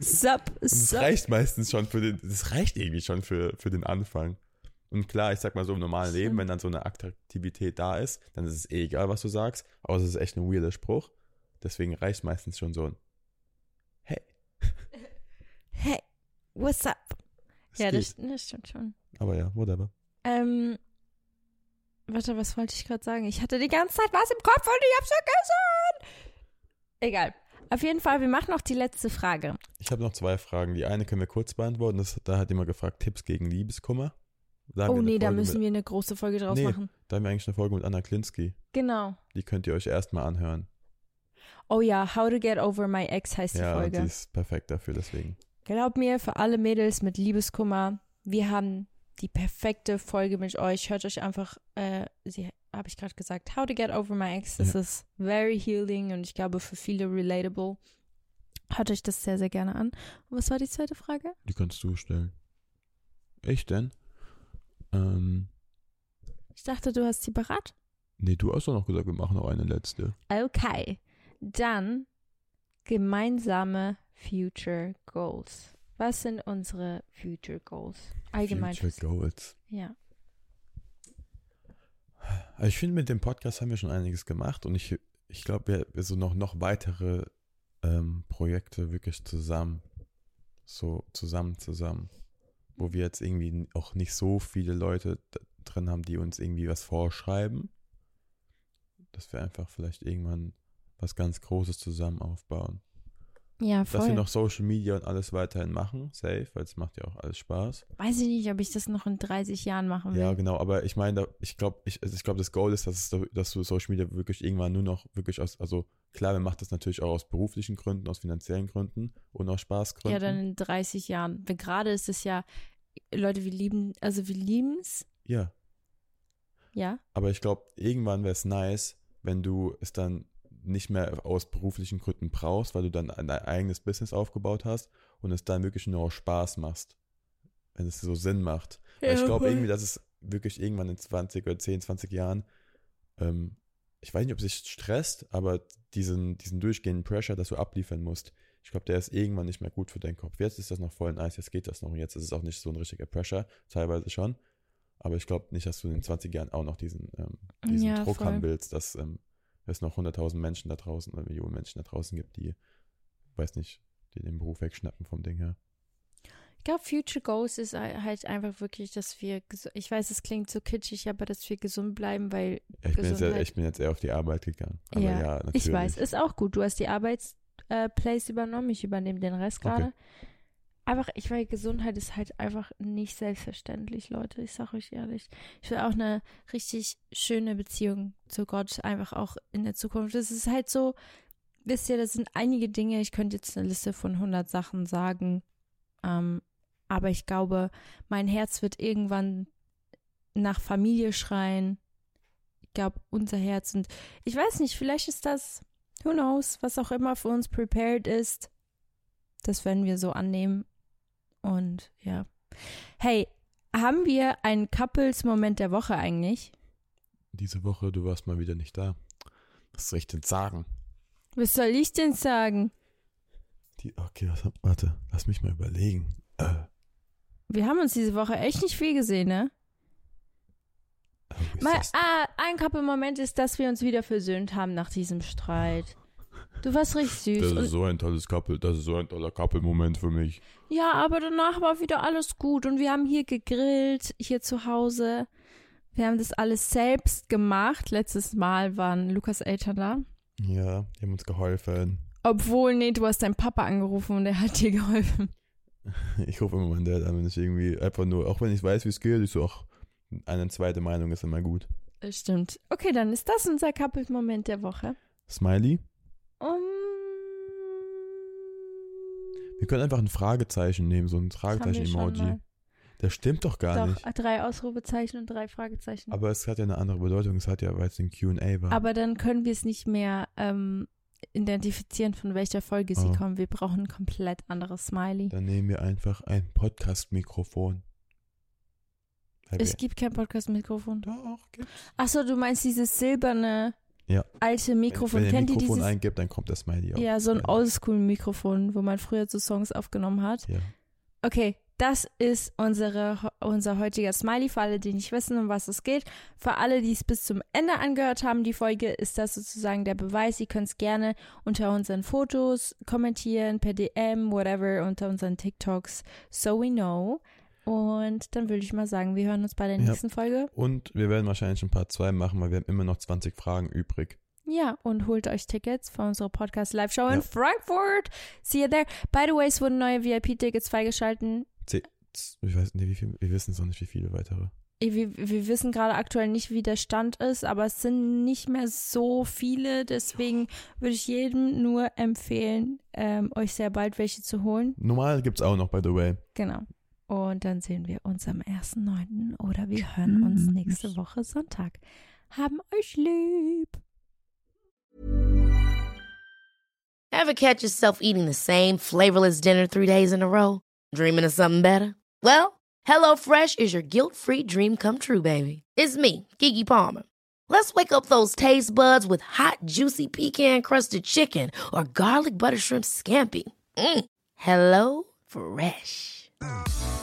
Sup, Und das sup. reicht meistens schon für den, das reicht irgendwie schon für, für den Anfang. Und klar, ich sag mal so im normalen Leben, wenn dann so eine Attraktivität da ist, dann ist es eh egal, was du sagst, außer es ist echt ein weirder Spruch. Deswegen reicht meistens schon so ein Hey. Hey, what's up? es ja, das, das stimmt schon. Aber ja, whatever. Ähm, warte, was wollte ich gerade sagen? Ich hatte die ganze Zeit was im Kopf und ich hab's vergessen. Egal. Auf jeden Fall, wir machen noch die letzte Frage. Ich habe noch zwei Fragen. Die eine können wir kurz beantworten. Das, da hat jemand gefragt, Tipps gegen Liebeskummer. Oh nee, da müssen mit, wir eine große Folge draus Nee. machen. Da haben wir eigentlich eine Folge mit Anna Klinski. Genau. Die könnt ihr euch erstmal anhören. Oh ja, How to Get Over My Ex heißt die ja, und Folge. die ist perfekt dafür, deswegen. Glaub mir, für alle Mädels mit Liebeskummer, wir haben die perfekte Folge mit euch. Hört euch einfach, äh, sie habe ich gerade gesagt, How to Get Over My Ex. Das Ja. ist very healing und ich glaube für viele relatable. Hört euch das sehr, sehr gerne an. Und was war die zweite Frage? Die kannst du stellen. Ich denn? Ähm, Ich dachte, du hast sie parat. nee, du hast doch noch gesagt, wir machen noch eine letzte. Okay. Dann gemeinsame Future Goals. Was sind unsere Future Goals? Allgemein. Future Goals. Ja. Also ich finde, mit dem Podcast haben wir schon einiges gemacht und ich, ich glaube, wir, so noch, noch weitere ähm, Projekte wirklich zusammen, so zusammen, zusammen, wo wir jetzt irgendwie auch nicht so viele Leute drin haben, die uns irgendwie was vorschreiben, dass wir einfach vielleicht irgendwann was ganz Großes zusammen aufbauen. Ja, dass wir voll. noch Social Media und alles weiterhin machen, safe, weil es macht ja auch alles Spaß. Weiß ich nicht, ob ich das noch in 30 Jahren machen will. Ja, genau, aber ich meine, ich glaube, ich, also ich glaube, das Goal ist, dass, es, da- dass du Social Media wirklich irgendwann nur noch wirklich aus, also klar, man macht das natürlich auch aus beruflichen Gründen, aus finanziellen Gründen und aus Spaßgründen. Ja, dann in 30 Jahren. Gerade ist es ja, Leute, wir lieben, also wir lieben es, ja, ja. aber ich glaube, irgendwann wäre es nice, wenn du es dann nicht mehr aus beruflichen Gründen brauchst, weil du dann ein eigenes Business aufgebaut hast und es dann wirklich nur aus Spaß machst. Wenn es so Sinn macht. Weil ich glaube irgendwie, dass es wirklich irgendwann in 20 oder 10, 20 Jahren, ähm, ich weiß nicht, ob es sich stresst, aber diesen, diesen durchgehenden Pressure, dass du abliefern musst, ich glaube, der ist irgendwann nicht mehr gut für deinen Kopf. Jetzt ist das noch voll nice, jetzt geht das noch und jetzt ist es auch nicht so ein richtiger Pressure, teilweise schon. Aber ich glaube nicht, dass du in den 20 Jahren auch noch diesen, ähm, diesen Ja, Druck voll. haben willst, dass ähm, es noch 100.000 Menschen da draußen oder Millionen Menschen da draußen gibt, die, weiß nicht, die den Beruf wegschnappen vom Ding her. Ich glaube, Future Goals ist halt einfach wirklich, dass wir, ich weiß, es klingt so kitschig, aber dass wir gesund bleiben, weil, ich, bin jetzt, ich bin jetzt eher auf die Arbeit gegangen. Aber Ja, ja, natürlich. ich weiß, ist auch gut. Du hast die Arbeitsplace übernommen, ich übernehme den Rest Okay. Einfach, ich weiß, Gesundheit ist halt einfach nicht selbstverständlich, Leute. Ich sag euch ehrlich. Ich will auch eine richtig schöne Beziehung zu Gott, einfach auch in der Zukunft. Es ist halt so, wisst ihr, das sind einige Dinge, ich könnte jetzt eine Liste von 100 Sachen sagen, ähm, aber ich glaube, mein Herz wird irgendwann nach Familie schreien. Ich glaube, unser Herz und ich weiß nicht, vielleicht ist das, who knows, was auch immer für uns prepared ist. Das werden wir so annehmen. Und ja. Hey, haben wir einen Couples-Moment der Woche eigentlich? Diese Woche, du warst mal wieder nicht da. Was soll ich denn sagen? Was soll ich denn sagen? Die, okay, was, warte, lass mich mal überlegen. Äh, Wir haben uns diese Woche echt nicht viel gesehen, ne? Mal, ah, ein Couple-Moment ist, dass wir uns wieder versöhnt haben nach diesem Streit. Du warst richtig süß. das ist so ein tolles Couple, das ist so ein toller Couple-Moment für mich. ja, aber danach war wieder alles gut und wir haben hier gegrillt, hier zu Hause. Wir haben das alles selbst gemacht. Letztes Mal waren Lukas Eltern da. Ja, die haben uns geholfen. Obwohl, nee, du hast deinen Papa angerufen und er hat dir geholfen. Ich rufe immer meinen Dad an, wenn ich irgendwie einfach nur, auch wenn ich weiß, wie es geht, ich so, ach, eine zweite Meinung ist immer gut. Stimmt. Okay, dann ist das unser Couple-Moment der Woche. Smiley? Um, Wir können einfach ein Fragezeichen nehmen, so ein Fragezeichen-Emoji. Das stimmt doch gar Doch, nicht. drei Ausrufezeichen und drei Fragezeichen. Aber es hat ja eine andere Bedeutung. Es hat ja, weil es ein Q&A war. Aber dann können wir es nicht mehr ähm, identifizieren, von welcher Folge sie Oh. kommen. Wir brauchen ein komplett anderes Smiley. Dann nehmen wir einfach ein Podcast-Mikrofon. Es gibt kein Podcast-Mikrofon. Doch, gibt's. Achso, du meinst dieses silberne Ja. alte Mikrofon. Wenn, wenn Kennt ihr Mikrofon dieses? eingibt, dann kommt das Smiley auch. Ja, so ein. Oldschool-Mikrofon, wo man früher so Songs aufgenommen hat. Ja. Okay, das ist unsere, unser heutiger Smiley für alle, die nicht wissen, um was es geht. Für alle, die es bis zum Ende angehört haben, die Folge, ist das sozusagen der Beweis. Sie können es gerne unter unseren Fotos kommentieren, per DM, whatever, unter unseren TikToks, so we know. Und dann würde ich mal sagen, wir hören uns bei der Ja. nächsten Folge. Und wir werden wahrscheinlich ein Part 2 machen, weil wir haben immer noch 20 Fragen übrig. Ja, und holt euch Tickets für unsere Podcast-Live-Show Ja. in Frankfurt. See you there. By the way, es wurden neue VIP-Tickets freigeschalten. Ich weiß nicht, wie viel, wir wissen es noch nicht, wie viele weitere. Wir, wir wissen gerade aktuell nicht, wie der Stand ist, aber es sind nicht mehr so viele. Deswegen würde ich jedem nur empfehlen, ähm, euch sehr bald welche zu holen. Normal gibt es auch noch, by the way. Genau. Und dann sehen wir uns am 1.9. oder wir hören uns nächste Woche Sonntag. Haben euch lieb. Ever catch yourself eating the same flavorless dinner three days in a row? Dreaming of something better? Well, HelloFresh is your guilt free dream come true, baby. It's me, Kiki Palmer. Let's wake up those taste buds with hot, juicy pecan crusted chicken or garlic butter shrimp scampi. Mm. Hello Fresh.